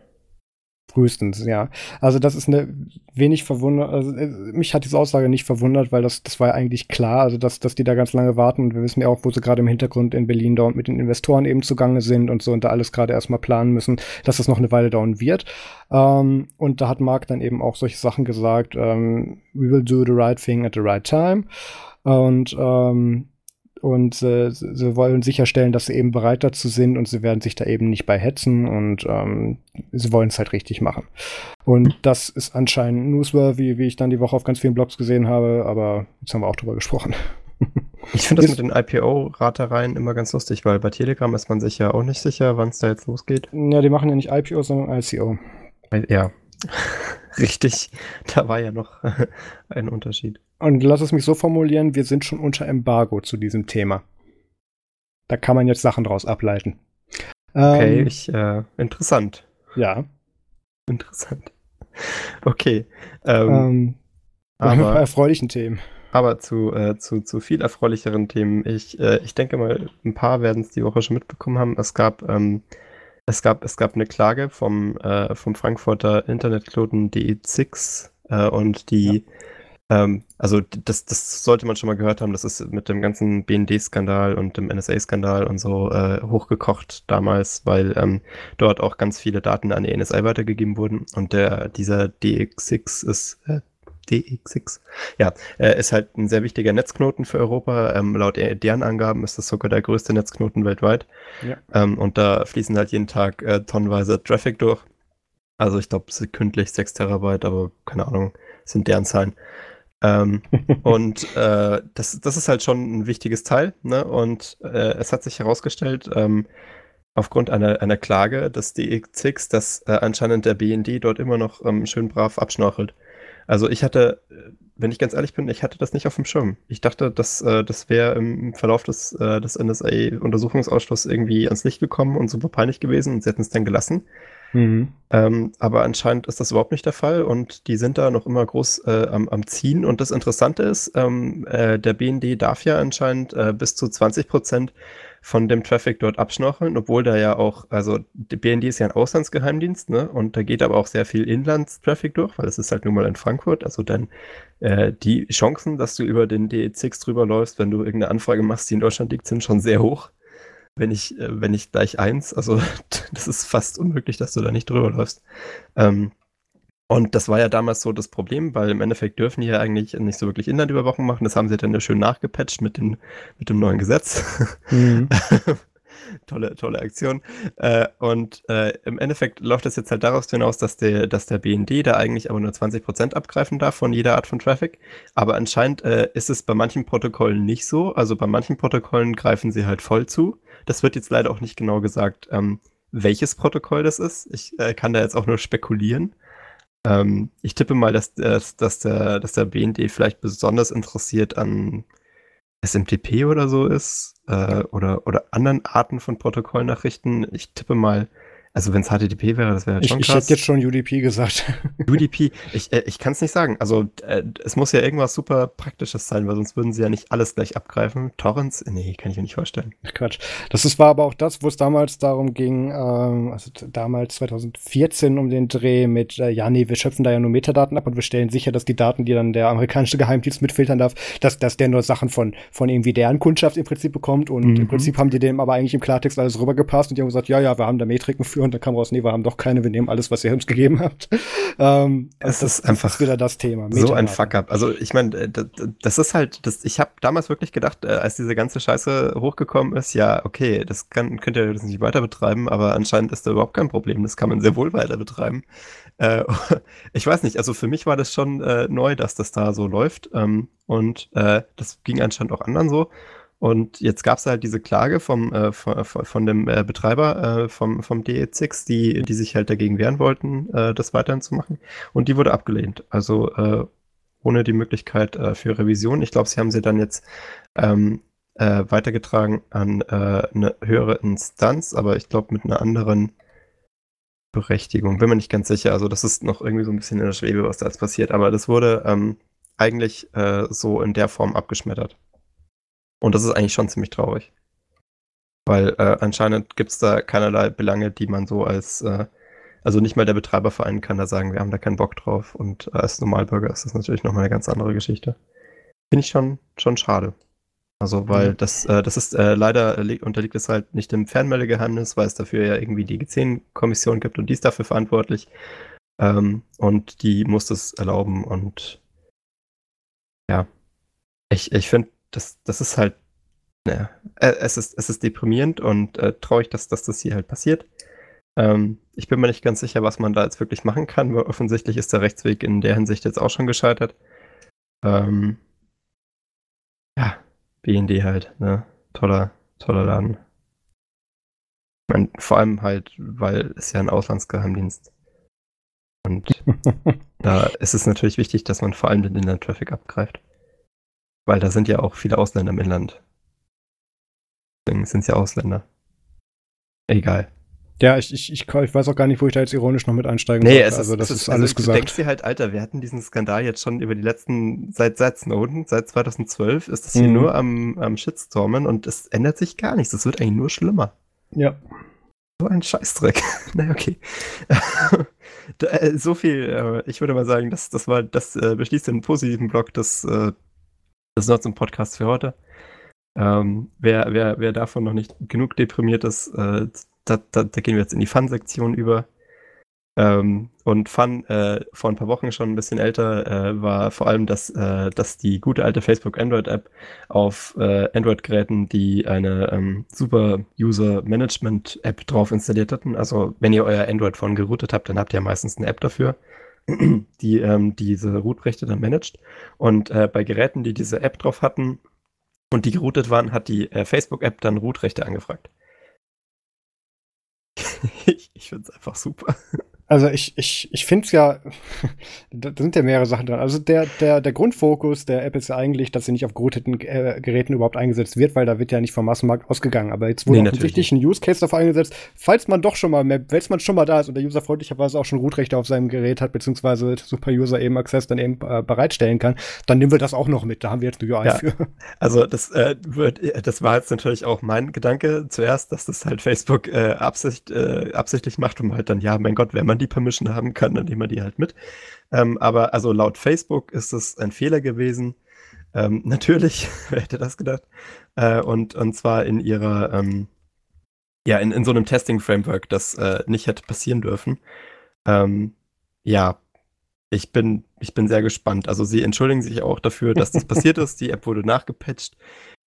Frühestens, ja. Also das ist eine wenig verwundert, also äh, mich hat diese Aussage nicht verwundert, weil das, das war ja eigentlich klar, also dass, dass die da ganz lange warten und wir wissen ja auch, wo sie gerade im Hintergrund in Berlin da und mit den Investoren eben zugange sind und so und da alles gerade erstmal planen müssen, dass das noch eine Weile dauern wird. Ähm, und da hat Mark dann eben auch solche Sachen gesagt, ähm, we will do the right thing at the right time. Und, ähm, und äh, sie wollen sicherstellen, dass sie eben bereit dazu sind und sie werden sich da eben nicht bei hetzen und ähm, sie wollen es halt richtig machen. Und das ist anscheinend newsworthy, wie ich dann die Woche auf ganz vielen Blogs gesehen habe, aber jetzt haben wir auch drüber gesprochen. Ich finde das mit den IPO-Ratereien immer ganz lustig, weil bei Telegram ist man sich ja auch nicht sicher, wann es da jetzt losgeht. Ja, die machen ja nicht IPO, sondern ICO. Ja, richtig. Da war ja noch ein Unterschied. Und lass es mich so formulieren, wir sind schon unter Embargo zu diesem Thema. Da kann man jetzt Sachen draus ableiten. Okay, ähm, ich, äh, interessant. Ja. Interessant. Okay. Ähm, ähm, aber, erfreulichen Themen. Aber zu, äh, zu, zu viel erfreulicheren Themen. Ich, äh, ich denke mal, ein paar werden es die Woche schon mitbekommen haben. Es gab, ähm, es gab, es gab eine Klage vom, äh, vom Frankfurter Internetknoten DE6 äh, und die ja ähm, also das, das sollte man schon mal gehört haben. Das ist mit dem ganzen BND-Skandal und dem NSA-Skandal und so äh, hochgekocht damals, weil ähm, dort auch ganz viele Daten an die NSA weitergegeben wurden. Und der dieser DX6 ist äh, DX6. Ja, äh, ist halt ein sehr wichtiger Netzknoten für Europa. Ähm, laut deren Angaben ist das sogar der größte Netzknoten weltweit. Ja. Ähm, und da fließen halt jeden Tag äh, tonnenweise Traffic durch. Also ich glaube sekündlich 6 Terabyte, aber keine Ahnung, sind deren Zahlen. Ähm, und äh, das, das ist halt schon ein wichtiges Teil. Ne? Und äh, es hat sich herausgestellt, ähm, aufgrund einer, einer Klage des DX6, dass äh, anscheinend der BND dort immer noch ähm, schön brav abschnorchelt. Also ich hatte, wenn ich ganz ehrlich bin, ich hatte das nicht auf dem Schirm. Ich dachte, dass, äh, das wäre im Verlauf des, äh, des NSA-Untersuchungsausschusses irgendwie ans Licht gekommen und super peinlich gewesen und sie hätten es dann gelassen. Mhm. Ähm, aber anscheinend ist das überhaupt nicht der Fall und die sind da noch immer groß äh, am, am, Ziehen. Und das Interessante ist, ähm, äh, der BND darf ja anscheinend äh, bis zu 20 Prozent von dem Traffic dort abschnorcheln, obwohl da ja auch, also der BND ist ja ein Auslandsgeheimdienst, ne? Und da geht aber auch sehr viel Inlandstraffic durch, weil es ist halt nun mal in Frankfurt. Also dann äh, die Chancen, dass du über den DE6 drüber läufst, wenn du irgendeine Anfrage machst, die in Deutschland liegt, sind schon sehr hoch. Wenn ich, äh, wenn ich gleich eins, also das ist fast unmöglich, dass du da nicht drüber läufst. Ähm, und das war ja damals so das Problem, weil im Endeffekt dürfen die ja eigentlich nicht so wirklich Inlandüberwachung machen. Das haben sie dann ja schön nachgepatcht mit dem, mit dem neuen Gesetz. Mhm. tolle, tolle Aktion. Äh, und äh, im Endeffekt läuft das jetzt halt daraus hinaus, dass der, dass der BND da eigentlich aber nur 20% abgreifen darf von jeder Art von Traffic. Aber anscheinend äh, ist es bei manchen Protokollen nicht so. Also bei manchen Protokollen greifen sie halt voll zu. Das wird jetzt leider auch nicht genau gesagt, ähm, welches Protokoll das ist. Ich äh, kann da jetzt auch nur spekulieren. Ähm, ich tippe mal, dass, dass, dass, der, dass der BND vielleicht besonders interessiert an SMTP oder so ist äh, oder, oder anderen Arten von Protokollnachrichten. Ich tippe mal, also wenn es HTTP wäre, das wäre halt schon ich, krass. Ich hätte jetzt schon UDP gesagt. UDP, ich, äh, ich kann es nicht sagen. Also äh, es muss ja irgendwas super Praktisches sein, weil sonst würden sie ja nicht alles gleich abgreifen. Torrents? Nee, kann ich mir nicht vorstellen. Quatsch. Das ist, war aber auch das, wo es damals darum ging, ähm, also damals 2014 um den Dreh mit, äh, ja nee, wir schöpfen da ja nur Metadaten ab und wir stellen sicher, dass die Daten, die dann der amerikanische Geheimdienst mitfiltern darf, dass, dass der nur Sachen von, von irgendwie deren Kundschaft im Prinzip bekommt und mhm. im Prinzip haben die dem aber eigentlich im Klartext alles rübergepasst und die haben gesagt, ja, ja, wir haben da Metriken für und da kam raus, nee, wir haben doch keine, wir nehmen alles, was ihr uns gegeben habt. Ähm, es das ist einfach wieder das Thema. So ein Fuck-up. Also ich meine, äh, das, das, ist halt, das, ich habe damals wirklich gedacht, äh, als diese ganze Scheiße hochgekommen ist, ja, okay, das kann, könnt ihr das nicht weiter betreiben, aber anscheinend ist da überhaupt kein Problem. Das kann man sehr wohl weiter betreiben. Äh, ich weiß nicht, also für mich war das schon äh, neu, dass das da so läuft. Ähm, und äh, das ging anscheinend auch anderen so. Und jetzt gab es halt diese Klage vom, äh, von, von, dem äh, Betreiber äh, vom, vom DE6, die, die sich halt dagegen wehren wollten, äh, das weiterhin zu machen. Und die wurde abgelehnt. Also äh, ohne die Möglichkeit äh, für Revision. Ich glaube, sie haben sie dann jetzt ähm, äh, weitergetragen an äh, eine höhere Instanz, aber ich glaube mit einer anderen Berechtigung. Bin mir nicht ganz sicher. Also das ist noch irgendwie so ein bisschen in der Schwebe, was da jetzt passiert. Aber das wurde ähm, eigentlich äh, so in der Form abgeschmettert. Und das ist eigentlich schon ziemlich traurig. Weil äh, anscheinend gibt es da keinerlei Belange, die man so als, äh, also nicht mal der Betreiberverein kann da sagen, wir haben da keinen Bock drauf. Und äh, als Normalbürger ist das natürlich nochmal eine ganz andere Geschichte. Finde ich schon, schon schade. Also, weil mhm. das, äh, das ist äh, leider unterliegt es halt nicht dem Fernmeldegeheimnis, weil es dafür ja irgendwie die G10-Kommission gibt und die ist dafür verantwortlich. Ähm, und die muss das erlauben und ja. Ich, ich finde, das, das ist halt, ja, äh, es ist, es ist deprimierend und äh, traurig, dass, dass das hier halt passiert. Ähm, ich bin mir nicht ganz sicher, was man da jetzt wirklich machen kann, weil offensichtlich ist der Rechtsweg in der Hinsicht jetzt auch schon gescheitert. Ähm, ja, BND halt, ne? Toller, toller Laden. Ich meine, vor allem halt, weil es ja ein Auslandsgeheimdienst. Und da ist es natürlich wichtig, dass man vor allem den Internet-Traffic abgreift. Weil da sind ja auch viele Ausländer im Inland. Deswegen sind es ja Ausländer. Egal. Ja, ich, ich, ich, ich weiß auch gar nicht, wo ich da jetzt ironisch noch mit einsteigen nee, Es also, ist, das ist, ist alles also, gesagt. Du denkst dir halt, Alter, wir hatten diesen Skandal jetzt schon über die letzten, seit, seit Snowden, seit 2012 ist das hier mhm. nur am, am Shitstormen und es ändert sich gar nichts. Es wird eigentlich nur schlimmer. Ja. So ein Scheißdreck. naja, okay. Äh, so viel, äh, ich würde mal sagen, das, das war, das äh, beschließt den positiven Block des, des Nerds im Podcast für heute. Ähm, wer, wer, wer davon noch nicht genug deprimiert ist, äh, da, da, da, gehen wir jetzt in die Fun-Sektion über. Ähm, und Fun äh, vor ein paar Wochen schon ein bisschen älter äh, war vor allem, dass, äh, dass die gute alte Facebook Android-App auf äh, Android-Geräten, die eine ähm, super User-Management-App drauf installiert hatten. Also wenn ihr euer Android-Phone geroutet habt, dann habt ihr meistens eine App dafür. die ähm, diese Root-Rechte dann managt. Und äh, bei Geräten, die diese App drauf hatten und die geroutet waren, hat die äh, Facebook-App dann Root-Rechte angefragt. ich ich finde es einfach super. Also ich, ich, ich finde es ja, da sind ja mehrere Sachen dran. Also der, der, der Grundfokus der App ist ja eigentlich, dass sie nicht auf gerouteten äh, Geräten überhaupt eingesetzt wird, weil da wird ja nicht vom Massenmarkt ausgegangen. Aber jetzt wurde nee, offensichtlich ein Use Case dafür eingesetzt, falls man doch schon mal, falls man schon mal da ist und der User freundlicherweise auch schon Rootrechte auf seinem Gerät hat, beziehungsweise Super User eben Access dann eben äh, bereitstellen kann, dann nehmen wir das auch noch mit. Da haben wir jetzt eine UI ja. für. Also das, äh, wird, das war jetzt natürlich auch mein Gedanke zuerst, dass das halt Facebook äh, Absicht, äh, absichtlich macht, um halt dann, ja, mein Gott, wenn man die Permission haben kann, dann nehmen wir die halt mit. Ähm, aber also laut Facebook ist es ein Fehler gewesen. Ähm, natürlich, wer hätte das gedacht? Äh, und, und zwar in ihrer, ähm, ja, in, in so einem Testing-Framework, das äh, nicht hätte passieren dürfen. Ähm, ja, ich bin, ich bin sehr gespannt. Also sie entschuldigen sich auch dafür, dass das passiert ist. Die App wurde nachgepatcht.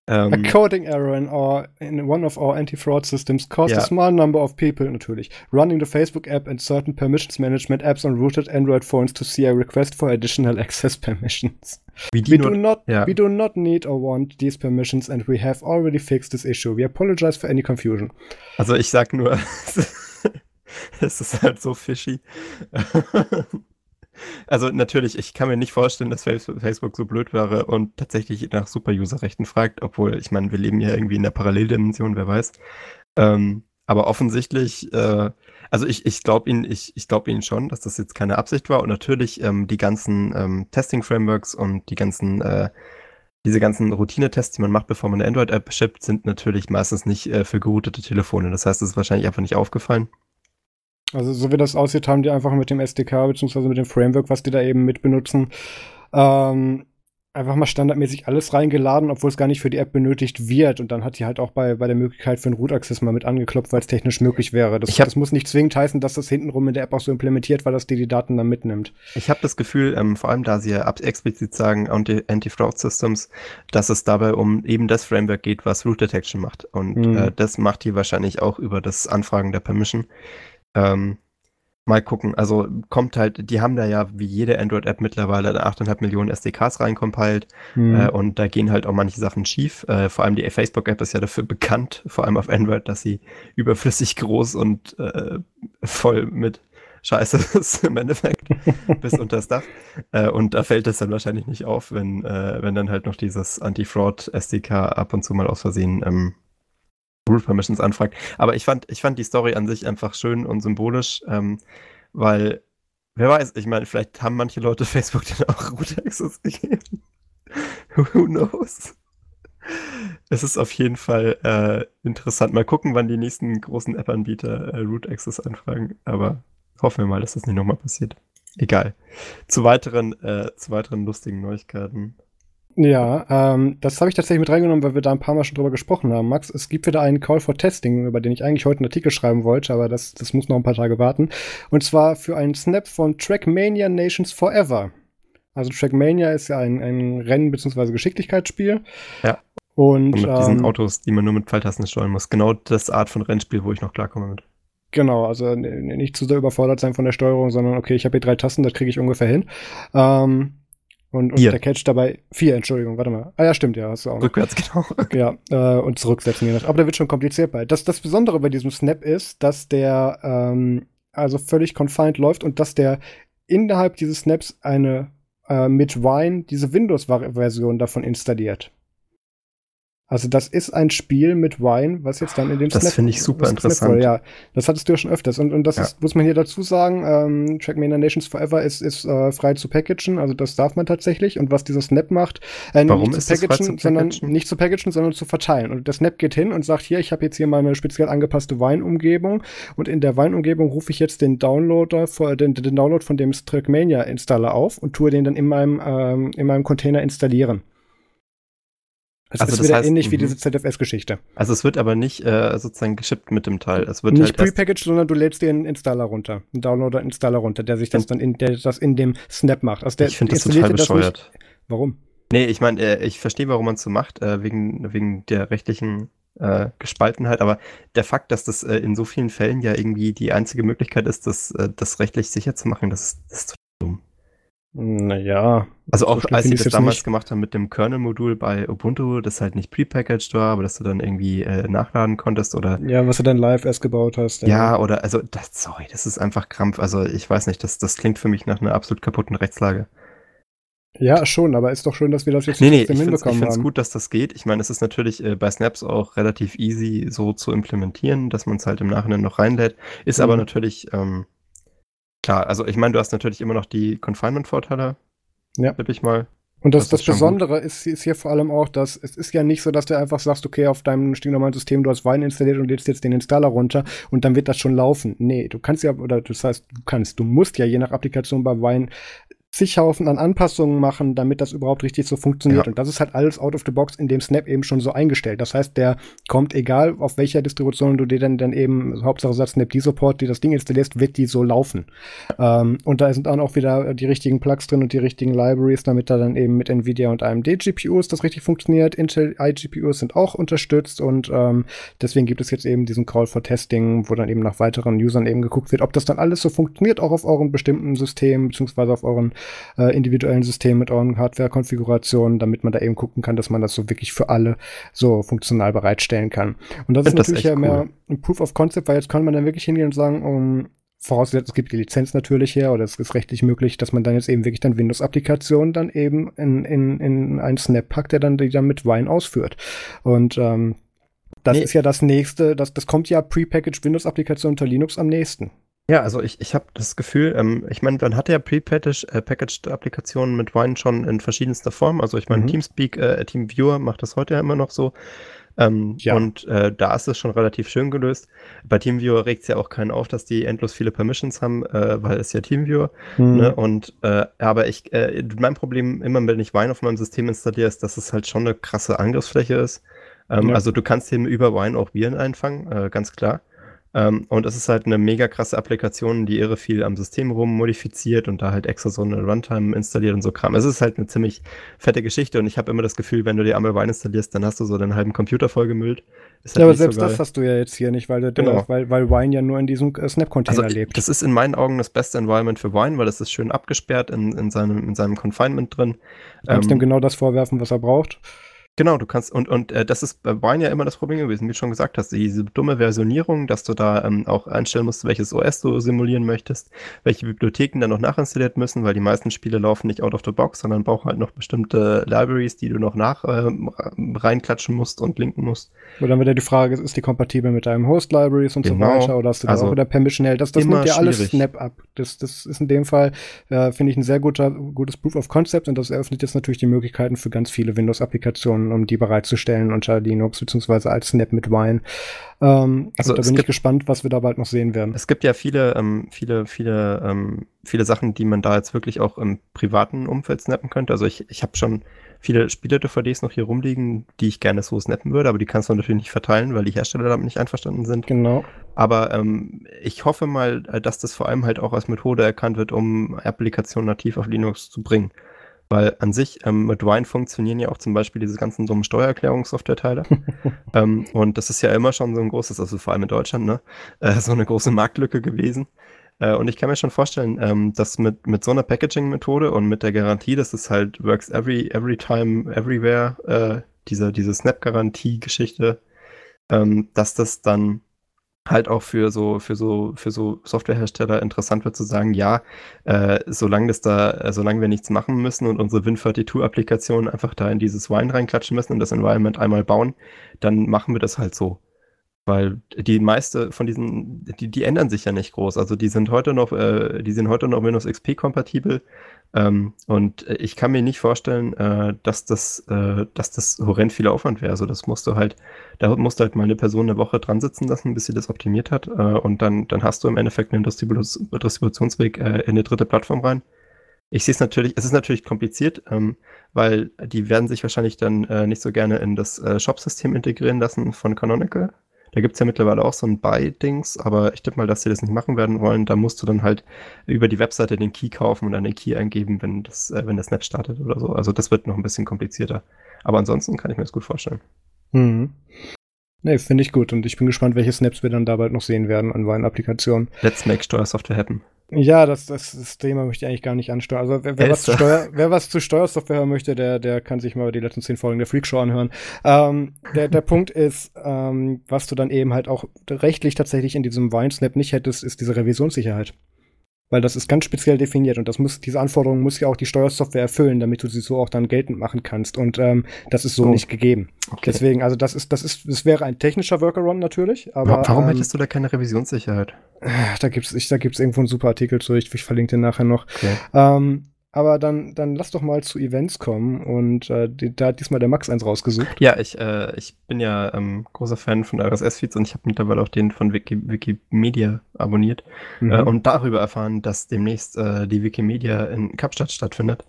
Ähm, a coding error in, our, in one of our anti-fraud systems caused yeah. a small number of people, natürlich, running the Facebook app and certain permissions management apps on rooted Android phones to see a request for additional access permissions. We, we do not, yeah. we do not need or want these permissions and we have already fixed this issue. We apologize for any confusion. Also ich sag nur, es ist halt so fishy. Also natürlich, ich kann mir nicht vorstellen, dass Facebook so blöd wäre und tatsächlich nach Super-User-Rechten fragt, obwohl, ich meine, wir leben ja irgendwie in der Paralleldimension, wer weiß. Ähm, aber offensichtlich, äh, also ich, ich glaube Ihnen, ich, ich glaube Ihnen schon, dass das jetzt keine Absicht war. Und natürlich ähm, die ganzen ähm, Testing-Frameworks und die ganzen, äh, diese ganzen Routine-Tests, die man macht, bevor man eine Android-App shippt, sind natürlich meistens nicht äh, für geroutete Telefone. Das heißt, es ist wahrscheinlich einfach nicht aufgefallen. Also so wie das aussieht, haben die einfach mit dem SDK bzw. mit dem Framework, was die da eben mit benutzen, ähm, einfach mal standardmäßig alles reingeladen, obwohl es gar nicht für die App benötigt wird. Und dann hat die halt auch bei, bei der Möglichkeit für einen Root-Access mal mit angeklopft, weil es technisch möglich wäre. Das, hab, das, muss nicht zwingend heißen, dass das hintenrum in der App auch so implementiert, weil das die die Daten dann mitnimmt. Ich habe das Gefühl, ähm, vor allem da sie ja explizit sagen, Anti-Fraud-Systems, dass es dabei um eben das Framework geht, was Root Detection macht. Und mhm. äh, das macht die wahrscheinlich auch über das Anfragen der Permission. Ähm, mal gucken. Also kommt halt, die haben da ja wie jede Android-App mittlerweile 8,5 Millionen SDKs reinkompiliert mhm. äh, und da gehen halt auch manche Sachen schief. Äh, vor allem die Facebook-App ist ja dafür bekannt, vor allem auf Android, dass sie überflüssig groß und äh, voll mit Scheiße ist im Endeffekt bis unter das Dach. Äh, und da fällt es dann wahrscheinlich nicht auf, wenn, äh, wenn dann halt noch dieses Anti-Fraud-SDK ab und zu mal aus Versehen ähm, Root Permissions anfragt. Aber ich fand, ich fand die Story an sich einfach schön und symbolisch, ähm, weil, wer weiß, ich meine, vielleicht haben manche Leute Facebook dann auch Root Access gegeben. Who knows? Es ist auf jeden Fall äh, interessant. Mal gucken, wann die nächsten großen App-Anbieter äh, Root Access anfragen. Aber hoffen wir mal, dass das nicht nochmal passiert. Egal. Zu weiteren, äh, zu weiteren lustigen Neuigkeiten. Ja, ähm, das habe ich tatsächlich mit reingenommen, weil wir da ein paar Mal schon drüber gesprochen haben. Max, es gibt wieder einen Call for Testing, über den ich eigentlich heute einen Artikel schreiben wollte, aber das, das muss noch ein paar Tage warten. Und zwar für einen Snap von Trackmania Nations Forever. Also Trackmania ist ja ein, ein Rennen- bzw. Geschicklichkeitsspiel. Ja. Und, und mit ähm, diesen Autos, die man nur mit Pfeiltasten steuern muss. Genau das Art von Rennspiel, wo ich noch klarkomme mit. Genau, also nicht zu sehr überfordert sein von der Steuerung, sondern okay, ich habe hier drei Tasten, das kriege ich ungefähr hin. Ähm, und, und der Catch dabei, vier, Entschuldigung, warte mal. Ah ja, stimmt, ja, hast du auch. Noch. Rückwärts, genau. Ja, äh, und zurücksetzen. Je nach. Aber da wird schon kompliziert bei. Das, das Besondere bei diesem Snap ist, dass der ähm, also völlig confined läuft und dass der innerhalb dieses Snaps eine äh, mit Wine diese Windows-Version davon installiert. Also das ist ein Spiel mit Wine, was jetzt dann in dem Das finde ich super interessant. ja, das hattest du ja schon öfters. Und, und das ja. ist, muss man hier dazu sagen, ähm, Trackmania Nations Forever ist, ist äh, frei zu packagen, also das darf man tatsächlich. Und was dieser Snap macht, äh, Warum nicht zu packagen, sondern nicht zu packagen, sondern zu verteilen. Und der Snap geht hin und sagt, hier, ich habe jetzt hier meine speziell angepasste Wine-Umgebung und in der Wine-Umgebung rufe ich jetzt den Downloader, den, den Download von dem Trackmania-Installer auf und tue den dann in meinem, ähm, in meinem Container installieren. Also, also das ist wieder heißt, ähnlich wie mhm. diese ZFS-Geschichte. Also es wird aber nicht äh, sozusagen geschippt mit dem Teil. Es wird nicht halt prepackaged, sondern du lädst dir einen Installer runter, einen Downloader-Installer runter, der sich das dann in, der das in dem Snap macht. Also der ich finde das total bescheuert. Nicht. Warum? Nee, ich meine, äh, ich verstehe, warum man es so macht, äh, wegen, wegen der rechtlichen äh, Gespaltenheit, aber der Fakt, dass das äh, in so vielen Fällen ja irgendwie die einzige Möglichkeit ist, das, äh, das rechtlich sicher zu machen, das, das ist dumm. Naja. Also auch als sie das damals nicht. gemacht haben mit dem Kernel-Modul bei Ubuntu, das halt nicht prepackaged war, aber dass du dann irgendwie äh, nachladen konntest oder. Ja, was du dann live erst gebaut hast. Ja, ja, oder also das, sorry, das ist einfach Krampf. Also ich weiß nicht, das, das klingt für mich nach einer absolut kaputten Rechtslage. Ja, schon, aber ist doch schön, dass wir das jetzt nee, nee, ich hinbekommen Ich finde es gut, dass das geht. Ich meine, es ist natürlich äh, bei Snaps auch relativ easy so zu implementieren, dass man es halt im Nachhinein noch reinlädt. Ist mhm. aber natürlich, ähm, klar, also ich meine, du hast natürlich immer noch die Confinement-Vorteile. Ja. Tipp ich mal. Und das, das, das Besondere ist, ist, hier vor allem auch, dass es ist ja nicht so, dass du einfach sagst, okay, auf deinem stinknormalen System, du hast Wein installiert und lädst jetzt den Installer runter und dann wird das schon laufen. Nee, du kannst ja, oder das heißt, du kannst, du musst ja je nach Applikation bei Wein zig Haufen an Anpassungen machen, damit das überhaupt richtig so funktioniert. Ja. Und das ist halt alles out of the box in dem Snap eben schon so eingestellt. Das heißt, der kommt, egal auf welcher Distribution du dir dann, dann eben, Hauptsache sagt Snap die Support, die das Ding installierst, wird die so laufen. Ähm, und da sind dann auch wieder die richtigen Plugs drin und die richtigen Libraries, damit da dann eben mit Nvidia und AMD GPUs das richtig funktioniert. Intel iGPUs sind auch unterstützt und ähm, deswegen gibt es jetzt eben diesen Call for Testing, wo dann eben nach weiteren Usern eben geguckt wird, ob das dann alles so funktioniert, auch auf euren bestimmten System, beziehungsweise auf euren äh, individuellen System mit euren Hardware-Konfigurationen, damit man da eben gucken kann, dass man das so wirklich für alle so funktional bereitstellen kann. Und das ist das natürlich ja cool. mehr ein Proof of Concept, weil jetzt kann man dann wirklich hingehen und sagen, um, vorausgesetzt, es gibt die Lizenz natürlich her oder es ist rechtlich möglich, dass man dann jetzt eben wirklich dann Windows-Applikationen dann eben in, in, in einen Snap packt, der dann die dann mit Wine ausführt. Und ähm, das nee. ist ja das nächste, das, das kommt ja prepackaged Windows-Applikation unter Linux am nächsten. Ja, also ich, ich habe das Gefühl, ähm, ich meine, man hatte ja prepackaged äh, mit Wine schon in verschiedenster Form. Also ich meine, mhm. Teamspeak, äh, TeamViewer macht das heute ja immer noch so. Ähm, ja. Und äh, da ist es schon relativ schön gelöst. Bei TeamViewer regt es ja auch keinen auf, dass die endlos viele Permissions haben, äh, weil es ja TeamViewer. Mhm. Ne? Und äh, aber ich, äh, mein Problem immer, wenn ich Wine auf meinem System installiere, ist, dass es halt schon eine krasse Angriffsfläche ist. Ähm, ja. Also du kannst eben über Wine auch Viren einfangen, äh, ganz klar. Ähm, und es ist halt eine mega krasse Applikation, die irre viel am System rum modifiziert und da halt extra so eine Runtime installiert und so Kram. Es ist halt eine ziemlich fette Geschichte und ich habe immer das Gefühl, wenn du dir einmal Wine installierst, dann hast du so deinen halben Computer vollgemüllt. Halt ja, aber selbst so das hast du ja jetzt hier nicht, weil, du, genau. weil, weil Wine ja nur in diesem äh, Snap-Container also, lebt. Das ist in meinen Augen das beste Environment für Wine, weil es ist schön abgesperrt in, in, seinem, in seinem Confinement drin. Du kannst ähm, ihm genau das vorwerfen, was er braucht. Genau, du kannst, und, und äh, das ist bei Wine ja immer das Problem gewesen, wie du schon gesagt hast, diese dumme Versionierung, dass du da ähm, auch einstellen musst, welches OS du simulieren möchtest, welche Bibliotheken dann noch nachinstalliert müssen, weil die meisten Spiele laufen nicht out of the box, sondern brauchen halt noch bestimmte Libraries, die du noch nach äh, reinklatschen musst und linken musst. Oder dann wieder die Frage, ist die kompatibel mit deinem Host-Libraries und genau. so weiter, oder hast du da also auch wieder Permission held? Das, das nimmt ja alles Snap ab. Das, das ist in dem Fall, äh, finde ich, ein sehr guter, gutes Proof of Concept und das eröffnet jetzt natürlich die Möglichkeiten für ganz viele Windows-Applikationen um die bereitzustellen unter Linux, beziehungsweise als Snap mit Wine. Ähm, also da bin ich gespannt, was wir da bald noch sehen werden. Es gibt ja viele, ähm, viele, viele, ähm, viele Sachen, die man da jetzt wirklich auch im privaten Umfeld snappen könnte. Also ich, ich habe schon viele Spiele-DVDs noch hier rumliegen, die ich gerne so snappen würde, aber die kannst du natürlich nicht verteilen, weil die Hersteller damit nicht einverstanden sind. Genau. Aber ähm, ich hoffe mal, dass das vor allem halt auch als Methode erkannt wird, um Applikationen nativ auf Linux zu bringen. Weil an sich ähm, mit Wine funktionieren ja auch zum Beispiel diese ganzen dummen Steuererklärungssoftware-Teile. ähm, und das ist ja immer schon so ein großes, also vor allem in Deutschland, ne, äh, so eine große Marktlücke gewesen. Äh, und ich kann mir schon vorstellen, ähm, dass mit, mit so einer Packaging-Methode und mit der Garantie, dass es halt works every, every time, everywhere, äh, diese, diese Snap-Garantie-Geschichte, ähm, dass das dann halt auch für so für so für so Softwarehersteller interessant wird zu sagen, ja, äh, solange das da, äh, solange wir nichts machen müssen und unsere Win32-Applikation einfach da in dieses Wine reinklatschen müssen und das Environment einmal bauen, dann machen wir das halt so. Weil die meiste von diesen, die, die ändern sich ja nicht groß. Also die sind heute noch, äh, die sind heute noch Windows XP kompatibel. Ähm, und ich kann mir nicht vorstellen, äh, dass das, äh, dass das horrend viel Aufwand wäre. Also das musst du halt, da musst du halt mal eine Person eine Woche dran sitzen lassen, bis sie das optimiert hat. Äh, und dann, dann hast du im Endeffekt einen Distribu Distributionsweg äh, in eine dritte Plattform rein. Ich sehe es natürlich, es ist natürlich kompliziert, ähm, weil die werden sich wahrscheinlich dann äh, nicht so gerne in das äh, Shop-System integrieren lassen von Canonical. Da gibt es ja mittlerweile auch so ein Buy-Dings, aber ich tippe mal, dass sie das nicht machen werden wollen. Da musst du dann halt über die Webseite den Key kaufen und dann den Key eingeben, wenn das, äh, wenn das Netz startet oder so. Also das wird noch ein bisschen komplizierter. Aber ansonsten kann ich mir das gut vorstellen. Mhm. Nee, finde ich gut und ich bin gespannt, welche Snaps wir dann da bald noch sehen werden an neuen Applikationen. Let's make Steuersoftware happen. Ja, das, das, das Thema möchte ich eigentlich gar nicht ansteuern. Also wer, wer was, zu Steuer, wer was zu Steuersoftware hören möchte, der, der kann sich mal die letzten zehn Folgen der Freakshow anhören. Ähm, der, der Punkt ist, ähm, was du dann eben halt auch rechtlich tatsächlich in diesem Winesnap nicht hättest, ist diese Revisionssicherheit. Weil das ist ganz speziell definiert und das muss, diese Anforderung muss ja auch die Steuersoftware erfüllen, damit du sie so auch dann geltend machen kannst. Und ähm, das ist so oh. nicht gegeben. Okay. Deswegen, also das ist, das ist, das wäre ein technischer Workaround natürlich, aber. Warum ähm, hättest du da keine Revisionssicherheit? Da gibt's, ich, da gibt's irgendwo einen super Artikel zu, ich, ich verlinke den nachher noch. Okay. Ähm, aber dann, dann lass doch mal zu Events kommen und äh, die, da hat diesmal der Max eins rausgesucht. Ja, ich, äh, ich bin ja ähm, großer Fan von RSS-Feeds und ich habe mittlerweile auch den von Wiki, Wikimedia abonniert mhm. äh, und darüber erfahren, dass demnächst äh, die Wikimedia in Kapstadt stattfindet.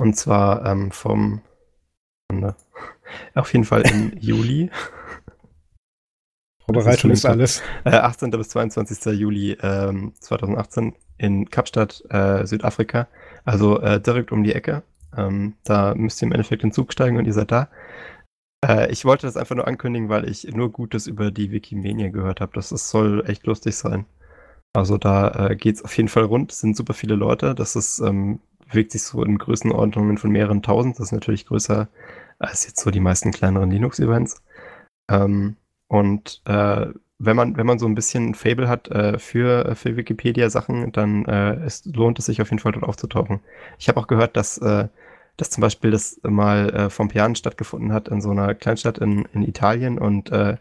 Und zwar ähm, vom ne, auf jeden Fall im Juli. Vorbereitung ist, ist alles. 18. Äh, bis 22. Juli ähm, 2018 in Kapstadt, äh, Südafrika. Also äh, direkt um die Ecke. Ähm, da müsst ihr im Endeffekt in den Zug steigen und ihr seid da. Äh, ich wollte das einfach nur ankündigen, weil ich nur Gutes über die Wikimania gehört habe. Das, das soll echt lustig sein. Also da äh, geht es auf jeden Fall rund. Es sind super viele Leute. Das ist, ähm, bewegt sich so in Größenordnungen von mehreren tausend. Das ist natürlich größer als jetzt so die meisten kleineren Linux-Events. Ähm, und äh, wenn man, wenn man so ein bisschen Fable hat äh, für, für Wikipedia-Sachen, dann äh, es, lohnt es sich auf jeden Fall dort aufzutauchen. Ich habe auch gehört, dass, äh, dass zum Beispiel das mal äh, vom Pian stattgefunden hat in so einer Kleinstadt in, in Italien und äh,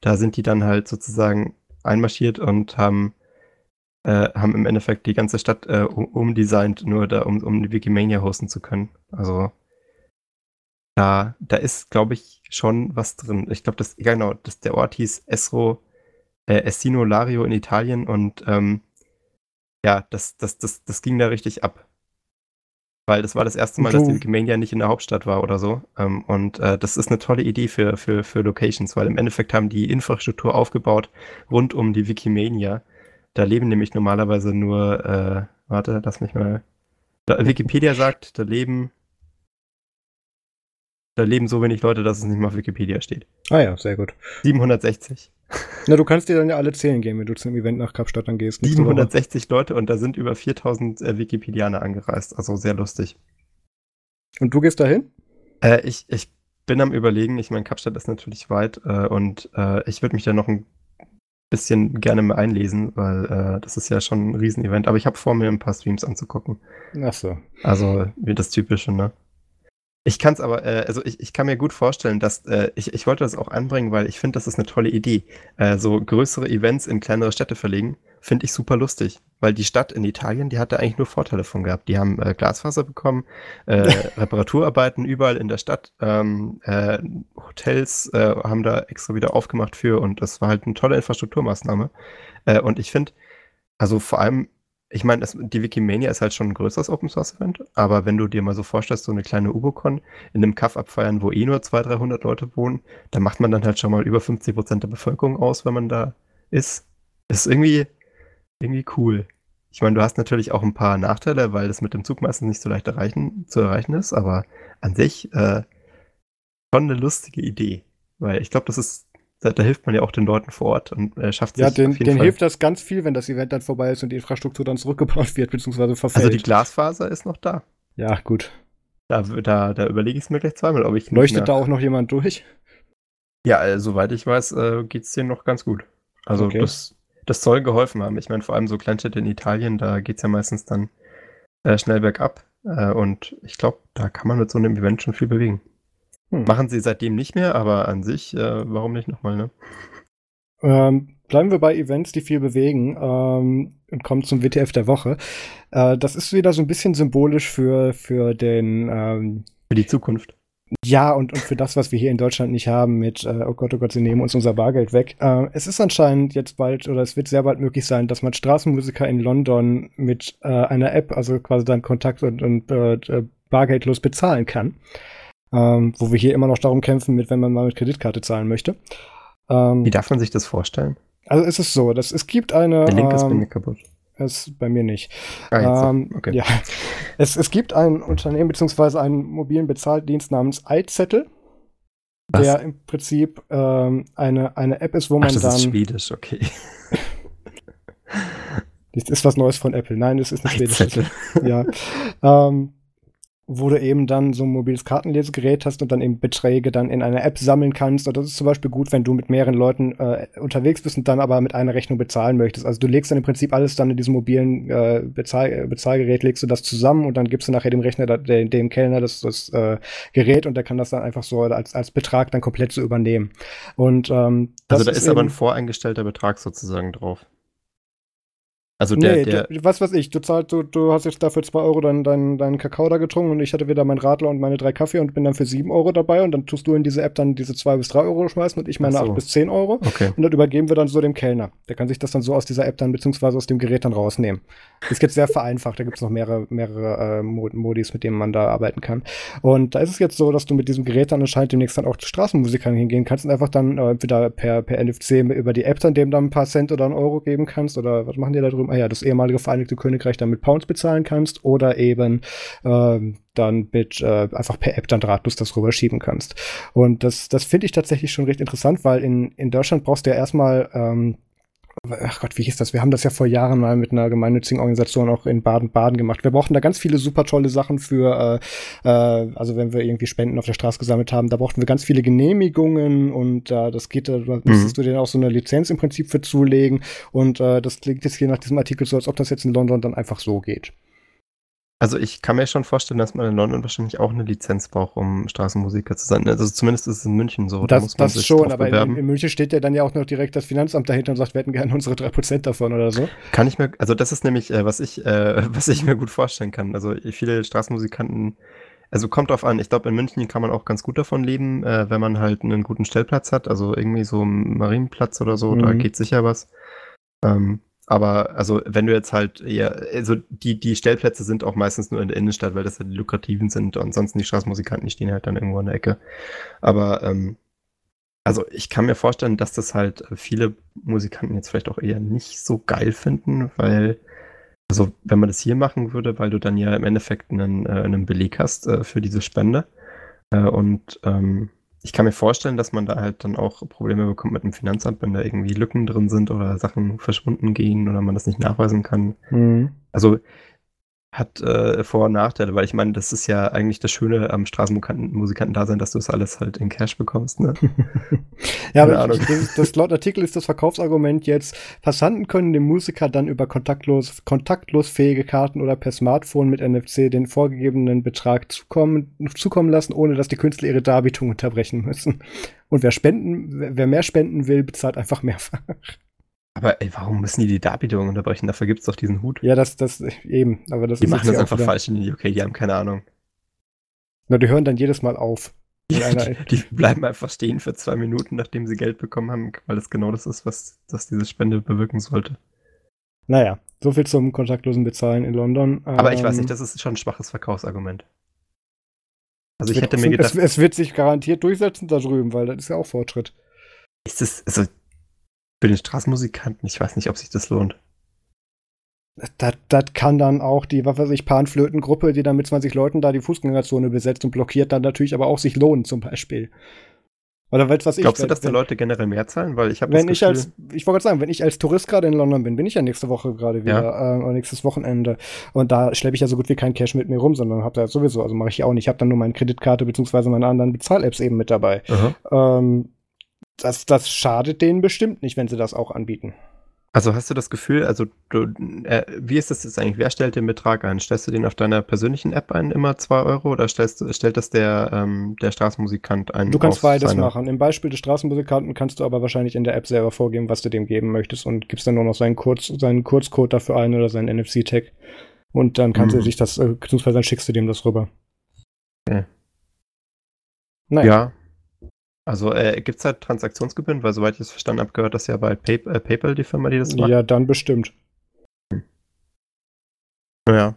da sind die dann halt sozusagen einmarschiert und haben, äh, haben im Endeffekt die ganze Stadt äh, umdesignt, nur da, um, um die Wikimania hosten zu können. Also da, da ist, glaube ich, schon was drin. Ich glaube, das, genau, das, der Ort hieß Esro äh, Essino Lario in Italien und ähm, ja, das, das, das, das ging da richtig ab. Weil das war das erste Mal, dass die Wikimania nicht in der Hauptstadt war oder so. Ähm, und äh, das ist eine tolle Idee für, für, für Locations, weil im Endeffekt haben die Infrastruktur aufgebaut rund um die Wikimania. Da leben nämlich normalerweise nur, äh, warte, lass mich mal. Da, Wikipedia sagt, da leben da leben so wenig Leute, dass es nicht mal auf Wikipedia steht. Ah ja, sehr gut. 760. Na, du kannst dir dann ja alle zählen gehen, wenn du zum Event nach Kapstadt dann gehst. 760 Leute und da sind über 4000 äh, Wikipedianer angereist. Also sehr lustig. Und du gehst dahin? Äh, ich, ich bin am überlegen. Ich meine, Kapstadt ist natürlich weit äh, und äh, ich würde mich da noch ein bisschen gerne mal einlesen, weil äh, das ist ja schon ein Riesenevent. Aber ich habe vor, mir ein paar Streams anzugucken. Ach so. Also wie das Typische, ne? Ich kann es aber, äh, also ich, ich kann mir gut vorstellen, dass äh, ich, ich wollte das auch anbringen, weil ich finde, das ist eine tolle Idee. Äh, so größere Events in kleinere Städte verlegen, finde ich super lustig. Weil die Stadt in Italien, die hatte eigentlich nur Vorteile von gehabt. Die haben äh, Glasfaser bekommen, äh, Reparaturarbeiten überall in der Stadt, ähm, äh, Hotels äh, haben da extra wieder aufgemacht für und das war halt eine tolle Infrastrukturmaßnahme. Äh, und ich finde, also vor allem ich meine, die Wikimania ist halt schon ein größeres Open Source Event, aber wenn du dir mal so vorstellst, so eine kleine Ubocon in einem Kaff abfeiern, wo eh nur 200, 300 Leute wohnen, da macht man dann halt schon mal über 50 Prozent der Bevölkerung aus, wenn man da ist. Ist irgendwie, irgendwie cool. Ich meine, du hast natürlich auch ein paar Nachteile, weil das mit dem Zug meistens nicht so leicht erreichen, zu erreichen ist, aber an sich äh, schon eine lustige Idee. Weil ich glaube, das ist da, da, hilft man ja auch den Leuten vor Ort und äh, schafft Ja, den, denen hilft das ganz viel, wenn das Event dann vorbei ist und die Infrastruktur dann zurückgebaut wird, beziehungsweise verfällt. Also die Glasfaser ist noch da. Ja, gut. Da, da, da überlege ich es mir gleich zweimal, ob ich. Leuchtet da auch noch jemand durch? Ja, äh, soweit ich weiß, äh, geht es denen noch ganz gut. Also okay. das, das soll geholfen haben. Ich meine, vor allem so Kleinstädte in Italien, da geht es ja meistens dann äh, schnell bergab. Äh, und ich glaube, da kann man mit so einem Event schon viel bewegen. Hm. Machen sie seitdem nicht mehr, aber an sich, äh, warum nicht nochmal, ne? Ähm, bleiben wir bei Events, die viel bewegen ähm, und kommen zum WTF der Woche. Äh, das ist wieder so ein bisschen symbolisch für, für den ähm, Für die Zukunft. Ja, und, und für das, was wir hier in Deutschland nicht haben mit, äh, oh Gott, oh Gott, sie nehmen uns unser Bargeld weg. Äh, es ist anscheinend jetzt bald, oder es wird sehr bald möglich sein, dass man Straßenmusiker in London mit äh, einer App, also quasi dann Kontakt und, und äh, bargeldlos bezahlen kann ähm, wo wir hier immer noch darum kämpfen, mit, wenn man mal mit Kreditkarte zahlen möchte. Ähm, Wie darf man sich das vorstellen? Also es ist so, dass es gibt eine. Der Link ist bei ähm, mir kaputt. Es bei mir nicht. Ah, ähm, okay. Ja. Es, es gibt ein Unternehmen beziehungsweise einen mobilen Bezahldienst namens iZettel, der im Prinzip ähm, eine, eine App ist, wo man Ach, das dann. Das ist Schwedisch, okay. Das ist was Neues von Apple. Nein, es ist schwedische. Zettel. ja. Ähm, wo du eben dann so ein mobiles Kartenlesegerät hast und dann eben Beträge dann in einer App sammeln kannst. Und das ist zum Beispiel gut, wenn du mit mehreren Leuten äh, unterwegs bist und dann aber mit einer Rechnung bezahlen möchtest. Also du legst dann im Prinzip alles dann in diesem mobilen äh, Bezahl Bezahlgerät, legst du das zusammen und dann gibst du nachher dem Rechner, dem, dem Kellner das, das äh, Gerät und der kann das dann einfach so als, als Betrag dann komplett so übernehmen. Und ähm, Also da ist, aber ein voreingestellter Betrag sozusagen drauf. Also der, nee, der, du, was weiß ich, du zahlst, du, du hast jetzt dafür 2 Euro deinen dein, dein Kakao da getrunken und ich hatte wieder meinen Radler und meine drei Kaffee und bin dann für 7 Euro dabei und dann tust du in diese App dann diese 2 bis 3 Euro schmeißen und ich meine Ach so. 8 bis 10 Euro. okay. Und dann übergeben wir dann so dem Kellner. Der kann sich das dann so aus dieser App dann beziehungsweise aus dem Gerät dann rausnehmen. Das jetzt sehr vereinfacht. Da gibt es noch mehrere, mehrere äh, Mod- Modis, mit denen man da arbeiten kann. Und da ist es jetzt so, dass du mit diesem Gerät dann anscheinend demnächst dann auch zu Straßenmusikern hingehen kannst und einfach dann äh, entweder per, per NFC über die App dann dem dann ein paar Cent oder einen Euro geben kannst. Oder was machen die da drüben? Ah ja, das ehemalige Vereinigte Königreich dann mit Pounds bezahlen kannst. Oder eben ähm, dann mit äh, einfach per App dann drahtlos das rüberschieben kannst. Und das, das finde ich tatsächlich schon recht interessant, weil in, in Deutschland brauchst du ja erstmal ähm, ach Gott, wie hieß das? Wir haben das ja vor Jahren mal mit einer gemeinnützigen Organisation auch in Baden-Baden gemacht. Wir brauchten da ganz viele super tolle Sachen für, äh, äh, also wenn wir irgendwie Spenden auf der Straße gesammelt haben, da brauchten wir ganz viele Genehmigungen und äh, das geht, da musstest du dir auch so eine Lizenz im Prinzip für zulegen und äh, das klingt jetzt hier nach diesem Artikel so, als ob das jetzt in London dann einfach so geht. Also ich kann mir schon vorstellen, dass man in London wahrscheinlich auch eine Lizenz braucht, um Straßenmusiker zu sein. Also zumindest ist es in München so. Da das muss man das sich schon, aber in, bewerben. in München steht ja dann ja auch noch direkt das Finanzamt dahinter und sagt, wir hätten gerne unsere 3% davon oder so. Kann ich mir, also das ist nämlich, äh, was ich, äh, was ich mir gut vorstellen kann. Also viele Straßenmusikanten, also kommt drauf an. Ich glaube, in München kann man auch ganz gut davon leben, äh, wenn man halt einen guten Stellplatz hat. Also irgendwie so einen Marienplatz oder so, da Mhm. geht sicher was. Ähm, aber also wenn du jetzt halt eher, also die, die Stellplätze sind auch meistens nur in der Innenstadt, weil das ja die lukrativen sind. Ansonsten die Straßenmusikanten, die stehen halt dann irgendwo in der Ecke. Aber ähm, also ich kann mir vorstellen, dass das halt viele Musikanten jetzt vielleicht auch eher nicht so geil finden, weil, also wenn man das hier machen würde, weil du dann ja im Endeffekt einen, äh, einen Beleg hast äh, für diese Spende. Äh, und ähm, ich kann mir vorstellen, dass man da halt dann auch Probleme bekommt mit dem Finanzamt, wenn da irgendwie Lücken drin sind oder Sachen verschwunden gehen oder man das nicht nachweisen kann. Also hat äh, Vor- und Nachteile, weil ich meine, das ist ja eigentlich das Schöne am Straßenmusikanten-Dasein, dass du das alles halt in Cash bekommst, ne? Ja, Keine aber ich, das, das laut Artikel ist das Verkaufsargument jetzt, Passanten können dem Musiker dann über kontaktlos, kontaktlos fähige Karten oder per Smartphone mit NFC den vorgegebenen Betrag zukommen, zukommen lassen, ohne dass die Künstler ihre Darbietung unterbrechen müssen. Und wer spenden, wer mehr spenden will, bezahlt einfach mehrfach. Aber ey, warum müssen die die Darbietung unterbrechen? Dafür gibt's doch diesen Hut. Ja, das, das, eben, aber das Die machen das ja einfach wieder- falsch in die UK, die haben keine Ahnung. Na, die hören dann jedes Mal auf. Einer- Die, die bleiben einfach stehen für zwei Minuten, nachdem sie Geld bekommen haben, weil das genau das ist, was das diese Spende bewirken sollte. Naja, so viel zum kontaktlosen Bezahlen in London. Aber ich weiß Ähm, nicht, das ist schon ein schwaches Verkaufsargument. Also es ich hätte mir gedacht, Es, es wird sich garantiert durchsetzen da drüben, weil das ist ja auch Fortschritt. ist das, also für den Straßenmusikanten, ich weiß nicht, ob sich das lohnt. Das, das kann dann auch die, was weiß ich, Panflötengruppe, die dann mit 20 Leuten da die Fußgängerzone besetzt und blockiert, dann natürlich aber auch sich lohnen, zum Beispiel. Oder was ich. Glaubst du, wenn- dass die wenn- Leute generell mehr zahlen? Weil ich habe Wenn das ich Gefühl, als, ich wollte gerade sagen, wenn ich als Tourist gerade in London bin, bin ich ja nächste Woche gerade wieder, äh, oder nächstes Wochenende. Und da schleppe ich ja so gut wie kein Cash mit mir rum, sondern habe da sowieso, also mache ich ja auch nicht. Ich habe dann nur meine Kreditkarte beziehungsweise meine anderen Bezahl-Apps eben mit dabei. Ähm, das, das schadet denen bestimmt nicht, wenn sie das auch anbieten. Also hast du das Gefühl, also du, äh, wie ist das jetzt eigentlich? Wer stellt den Betrag ein? Stellst du den auf deiner persönlichen App ein, immer 2 Euro, oder stellst, stellt das der, ähm, der Straßenmusikant ein? Du kannst beides machen. Im Beispiel des Straßenmusikanten kannst du aber wahrscheinlich in der App selber vorgeben, was du dem geben möchtest und gibst dann nur noch seinen, Kurz, seinen Kurzcode dafür ein oder seinen NFC-Tag. Und dann kannst Mhm. du sich das, äh, beziehungsweise dann schickst du dem das rüber. Okay. Naja. Ja. Also äh, gibt es halt Transaktionsgebühren, weil soweit ich es verstanden habe, gehört das ja bei Pay äh, PayPal, die Firma, die das macht. Ja, dann bestimmt. Ja.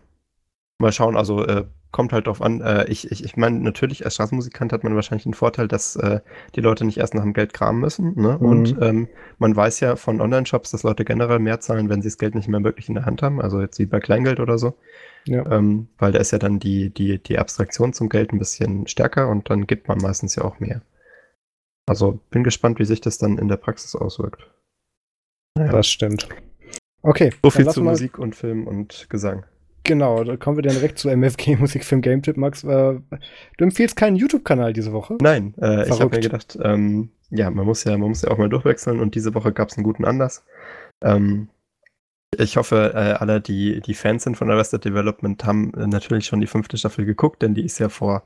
Mal schauen, also äh, kommt halt drauf an. Äh, ich ich, ich meine, natürlich als Straßenmusikant hat man wahrscheinlich den Vorteil, dass äh, die Leute nicht erst nach dem Geld kramen müssen. Ne? Mhm. Und ähm, man weiß ja von Online-Shops, dass Leute generell mehr zahlen, wenn sie das Geld nicht mehr wirklich in der Hand haben. Also jetzt wie bei Kleingeld oder so. Ja. Ähm, weil da ist ja dann die, die, die Abstraktion zum Geld ein bisschen stärker und dann gibt man meistens ja auch mehr. Also bin gespannt, wie sich das dann in der Praxis auswirkt. Naja. Das stimmt. Okay. So viel zu Musik und Film und Gesang. Genau, da kommen wir dann direkt zu MFG Musikfilm Game Tip. Max, äh, du empfiehlst keinen YouTube-Kanal diese Woche? Nein, äh, ich habe mir gedacht, ähm, ja, man muss ja, man muss ja auch mal durchwechseln und diese Woche gab es einen guten Anlass. Ähm, ich hoffe, äh, alle, die, die Fans sind von Arrested Development, haben äh, natürlich schon die fünfte Staffel geguckt, denn die ist ja vor,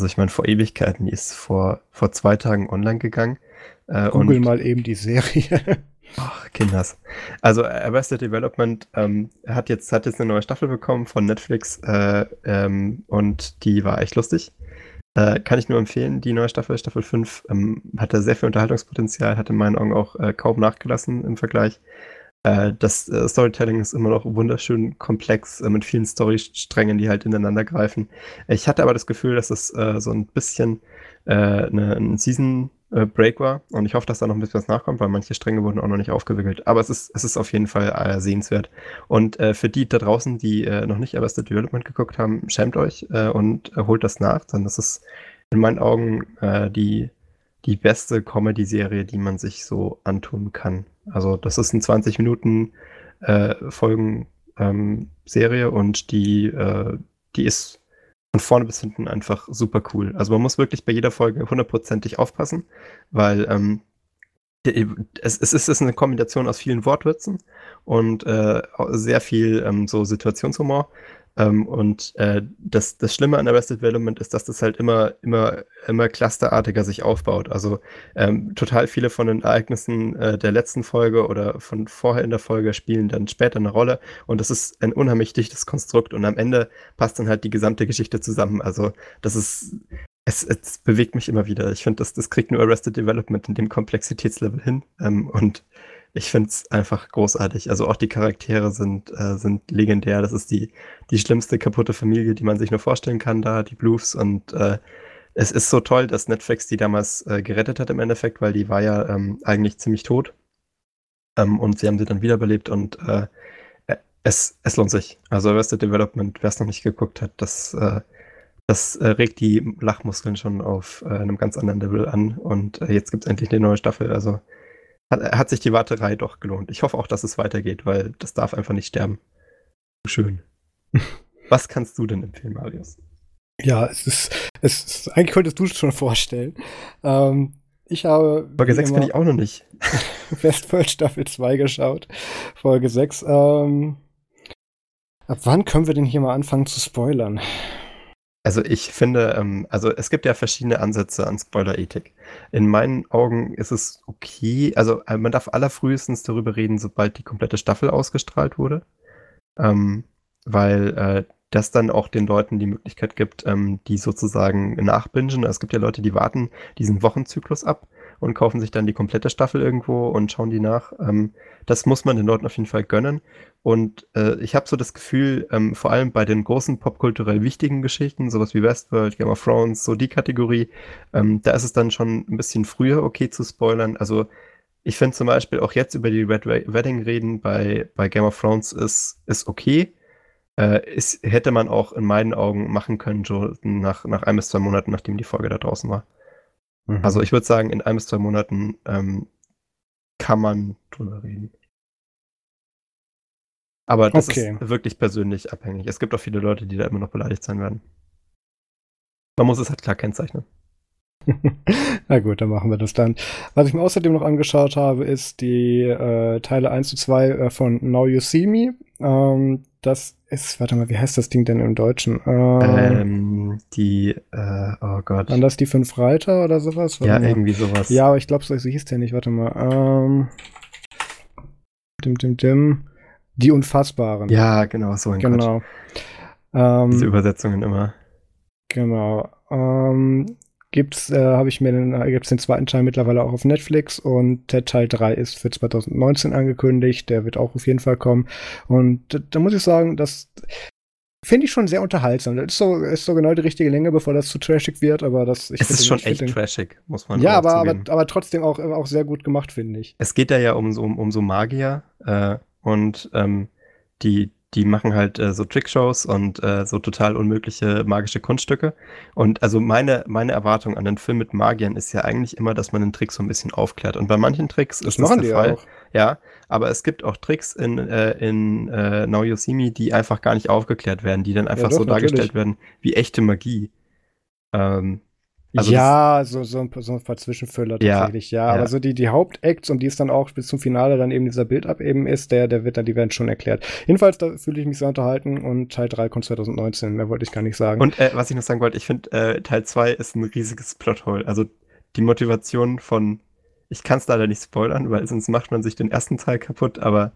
also ich meine vor Ewigkeiten, die ist vor, vor zwei Tagen online gegangen. Äh, Google mal eben die Serie. Ach, Kinders. Also Arrested Development ähm, hat, jetzt, hat jetzt eine neue Staffel bekommen von Netflix äh, ähm, und die war echt lustig. Äh, kann ich nur empfehlen, die neue Staffel, Staffel 5, ähm, hatte sehr viel Unterhaltungspotenzial, hat in meinen Augen auch äh, kaum nachgelassen im Vergleich. Äh, das äh, Storytelling ist immer noch wunderschön komplex äh, mit vielen Storysträngen, die halt ineinander greifen. Ich hatte aber das Gefühl, dass es so ein bisschen eine, ein Season Break war. Und ich hoffe, dass da noch ein bisschen was nachkommt, weil manche Stränge wurden auch noch nicht aufgewickelt. Aber es ist, es ist auf jeden Fall sehenswert. Und für die da draußen, die noch nicht Arrested Development geguckt haben, schämt euch und holt das nach. Denn das ist in meinen Augen die, die beste Comedy-Serie, die man sich so antun kann. Also das ist ein 20 Minuten Folgen ähm, Serie und die, die ist von vorne bis hinten einfach super cool. Also man muss wirklich bei jeder Folge hundertprozentig aufpassen, weil ähm, es, es, ist eine Kombination aus vielen Wortwitzen und äh, sehr viel ähm, so Situationshumor. Ähm, und äh, das, das Schlimme an Arrested Development ist, dass das halt immer, immer, immer clusterartiger sich aufbaut. Also ähm, total viele von den Ereignissen äh, der letzten Folge oder von vorher in der Folge spielen dann später eine Rolle. Und das ist ein unheimlich dichtes Konstrukt. Und am Ende passt dann halt die gesamte Geschichte zusammen. Also das ist, es, es bewegt mich immer wieder. Ich finde, das, das kriegt nur Arrested Development in dem Komplexitätslevel hin. Ähm, und ich finde es einfach großartig. Also auch die Charaktere sind, äh, sind legendär. Das ist die, die schlimmste kaputte Familie, die man sich nur vorstellen kann, da, die Blues. Und äh, es ist so toll, dass Netflix die damals äh, gerettet hat im Endeffekt, weil die war ja ähm, eigentlich ziemlich tot. Ähm, und sie haben sie dann wiederbelebt und äh, äh, es, es lohnt sich. Also Arrested Development, wer es noch nicht geguckt hat, das, äh, das regt die Lachmuskeln schon auf einem ganz anderen Level an. Und jetzt gibt es endlich eine neue Staffel. Also hat, hat, sich die Warterei doch gelohnt. Ich hoffe auch, dass es weitergeht, weil das darf einfach nicht sterben. Schön. Was kannst du denn empfehlen, Marius? Ja, es ist, es ist eigentlich könntest du es schon vorstellen. Ähm, ich habe. Folge 6 bin ich auch noch nicht. Westworld Staffel 2 geschaut. Folge 6. Ähm, ab wann können wir denn hier mal anfangen zu spoilern? Also ich finde, ähm, also es gibt ja verschiedene Ansätze an Spoiler-Ethik. In meinen Augen ist es okay, also äh, man darf allerfrühestens darüber reden, sobald die komplette Staffel ausgestrahlt wurde. Ähm, weil äh, das dann auch den Leuten die Möglichkeit gibt, ähm, die sozusagen nachbingen. Es gibt ja Leute, die warten diesen Wochenzyklus ab und kaufen sich dann die komplette Staffel irgendwo und schauen die nach. Ähm, das muss man den Leuten auf jeden Fall gönnen. Und äh, ich habe so das Gefühl, ähm, vor allem bei den großen popkulturell wichtigen Geschichten, sowas wie Westworld, Game of Thrones, so die Kategorie, ähm, da ist es dann schon ein bisschen früher okay zu spoilern. Also ich finde zum Beispiel auch jetzt über die Red Wedding reden bei, bei Game of Thrones ist, ist okay. Äh, ist, hätte man auch in meinen Augen machen können, so nach, nach ein bis zwei Monaten, nachdem die Folge da draußen war. Mhm. Also ich würde sagen, in ein bis zwei Monaten ähm, kann man drüber reden. Aber das okay. ist wirklich persönlich abhängig. Es gibt auch viele Leute, die da immer noch beleidigt sein werden. Man muss es halt klar kennzeichnen. Na gut, dann machen wir das dann. Was ich mir außerdem noch angeschaut habe, ist die äh, Teile 1 zu 2 äh, von Now You See Me. Ähm, das ist, warte mal, wie heißt das Ding denn im Deutschen? Ähm, ähm die, äh, oh Gott. Waren das die fünf Reiter oder sowas? Warte ja, mal. irgendwie sowas. Ja, aber ich glaube, so hieß der nicht. Warte mal. Ähm, dim, dim, dim. Die Unfassbaren. Ja, genau, so ein Genau. Ähm, Diese Übersetzungen immer. Genau. Ähm, gibt's, äh, habe ich mir den, äh, gibt's den zweiten Teil mittlerweile auch auf Netflix und der Teil 3 ist für 2019 angekündigt, der wird auch auf jeden Fall kommen. Und da, muss ich sagen, das finde ich schon sehr unterhaltsam. Das ist so, ist so genau die richtige Länge, bevor das zu trashig wird, aber das ich Es ist schon echt den, trashig, muss man Ja, aber, aber, aber trotzdem auch, auch sehr gut gemacht, finde ich. Es geht da ja um so, um, um so Magier äh, und ähm, die die machen halt äh, so Trickshows und äh, so total unmögliche magische Kunststücke. Und also meine, meine Erwartung an den Film mit Magiern ist ja eigentlich immer, dass man den Trick so ein bisschen aufklärt. Und bei manchen Tricks Das ist das der Fall. auch. Ja, aber es gibt auch Tricks in, äh, in äh, Now You See Me, die einfach gar nicht aufgeklärt werden, die dann einfach doch, so dargestellt natürlich. werden wie echte Magie. Ähm, Also ja, so, so, ein, so ein paar Zwischenfüller Ja, tatsächlich, ja. ja. Aber so die, die Hauptacts, um die es dann auch bis zum Finale dann eben dieser Build-Up eben ist, der, der wird dann, die werden schon erklärt. Jedenfalls, da fühle ich mich sehr unterhalten und Teil 3 kommt 2019, mehr wollte ich gar nicht sagen. Und äh, was ich noch sagen wollte, ich finde, äh, Teil 2 ist ein riesiges Plothole. Also die Motivation von, ich kann es leider nicht spoilern, weil sonst macht man sich den ersten Teil kaputt, aber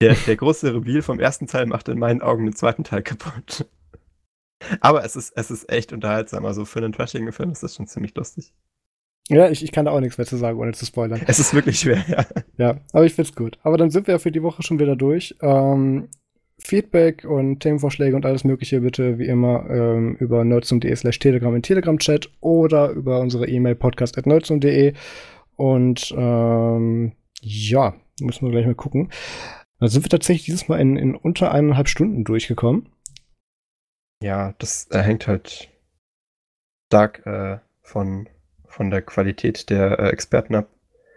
der, der große Reveal vom ersten Teil macht in meinen Augen den zweiten Teil kaputt. Aber es ist, es ist echt unterhaltsam. Also für einen trashigen Film ist das schon ziemlich lustig. ja, ich, ich kann da auch nichts mehr zu sagen, ohne zu spoilern. Es ist wirklich schwer, ja. Ja, aber ich find's gut. Aber dann sind wir ja für die Woche schon wieder durch. Ähm, Feedback und Themenvorschläge und alles Mögliche bitte wie immer ähm, über nerdsum.de slash telegram im Telegram-Chat oder über unsere E-Mail podcast.nerdsum.de und ähm, ja, müssen wir gleich mal gucken. Da sind wir tatsächlich dieses Mal in, in unter eineinhalb Stunden durchgekommen. Ja, das äh, hängt halt stark äh, von, von der Qualität der äh, Experten ab.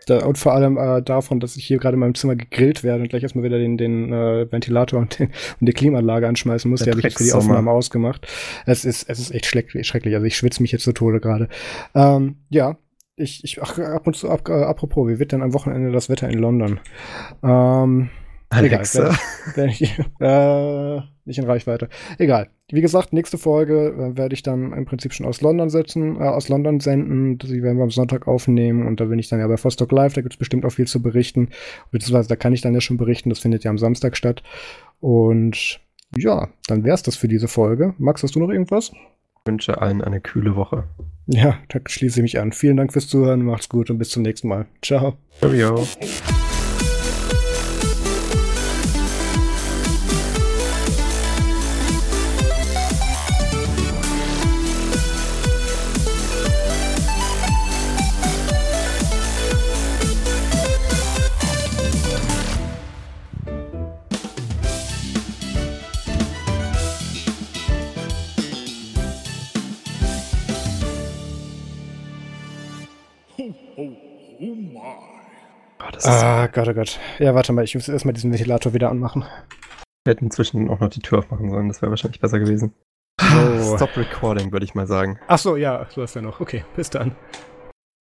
Da, und vor allem äh, davon, dass ich hier gerade in meinem Zimmer gegrillt werde und gleich erstmal wieder den, den äh, Ventilator und, den, und die Klimaanlage anschmeißen muss. Der Die habe ich jetzt für die. Aufnahme ausgemacht. Es ist, es ist echt schrecklich. schrecklich. Also ich schwitze mich jetzt zu Tode gerade. Ähm, ja, ich, ich ach, ab und zu, ab, äh, apropos, wie wird denn am Wochenende das Wetter in London? Ähm, Alexa. Egal, wenn ich, äh, nicht in Reichweite. Egal. Wie gesagt, nächste Folge äh, werde ich dann im Prinzip schon aus London setzen, äh, aus London senden. Die werden wir am Sonntag aufnehmen und da bin ich dann ja bei Vostok Live. Da gibt es bestimmt auch viel zu berichten. Beziehungsweise da kann ich dann ja schon berichten. Das findet ja am Samstag statt. Und ja, dann wär's das für diese Folge. Max, hast du noch irgendwas? Ich wünsche allen eine kühle Woche. Ja, da schließe ich mich an. Vielen Dank fürs Zuhören. Macht's gut und bis zum nächsten Mal. Ciao. Cheerio. Oh, das ist, Ah, Gott, oh Gott. Ja, warte mal. Ich muss erstmal diesen Ventilator wieder anmachen. Wir hätten inzwischen auch noch die Tür aufmachen sollen. Das wäre wahrscheinlich besser gewesen. So. Stop recording, würde ich mal sagen. Ach so, ja, läuft ja noch. Okay, bis dann.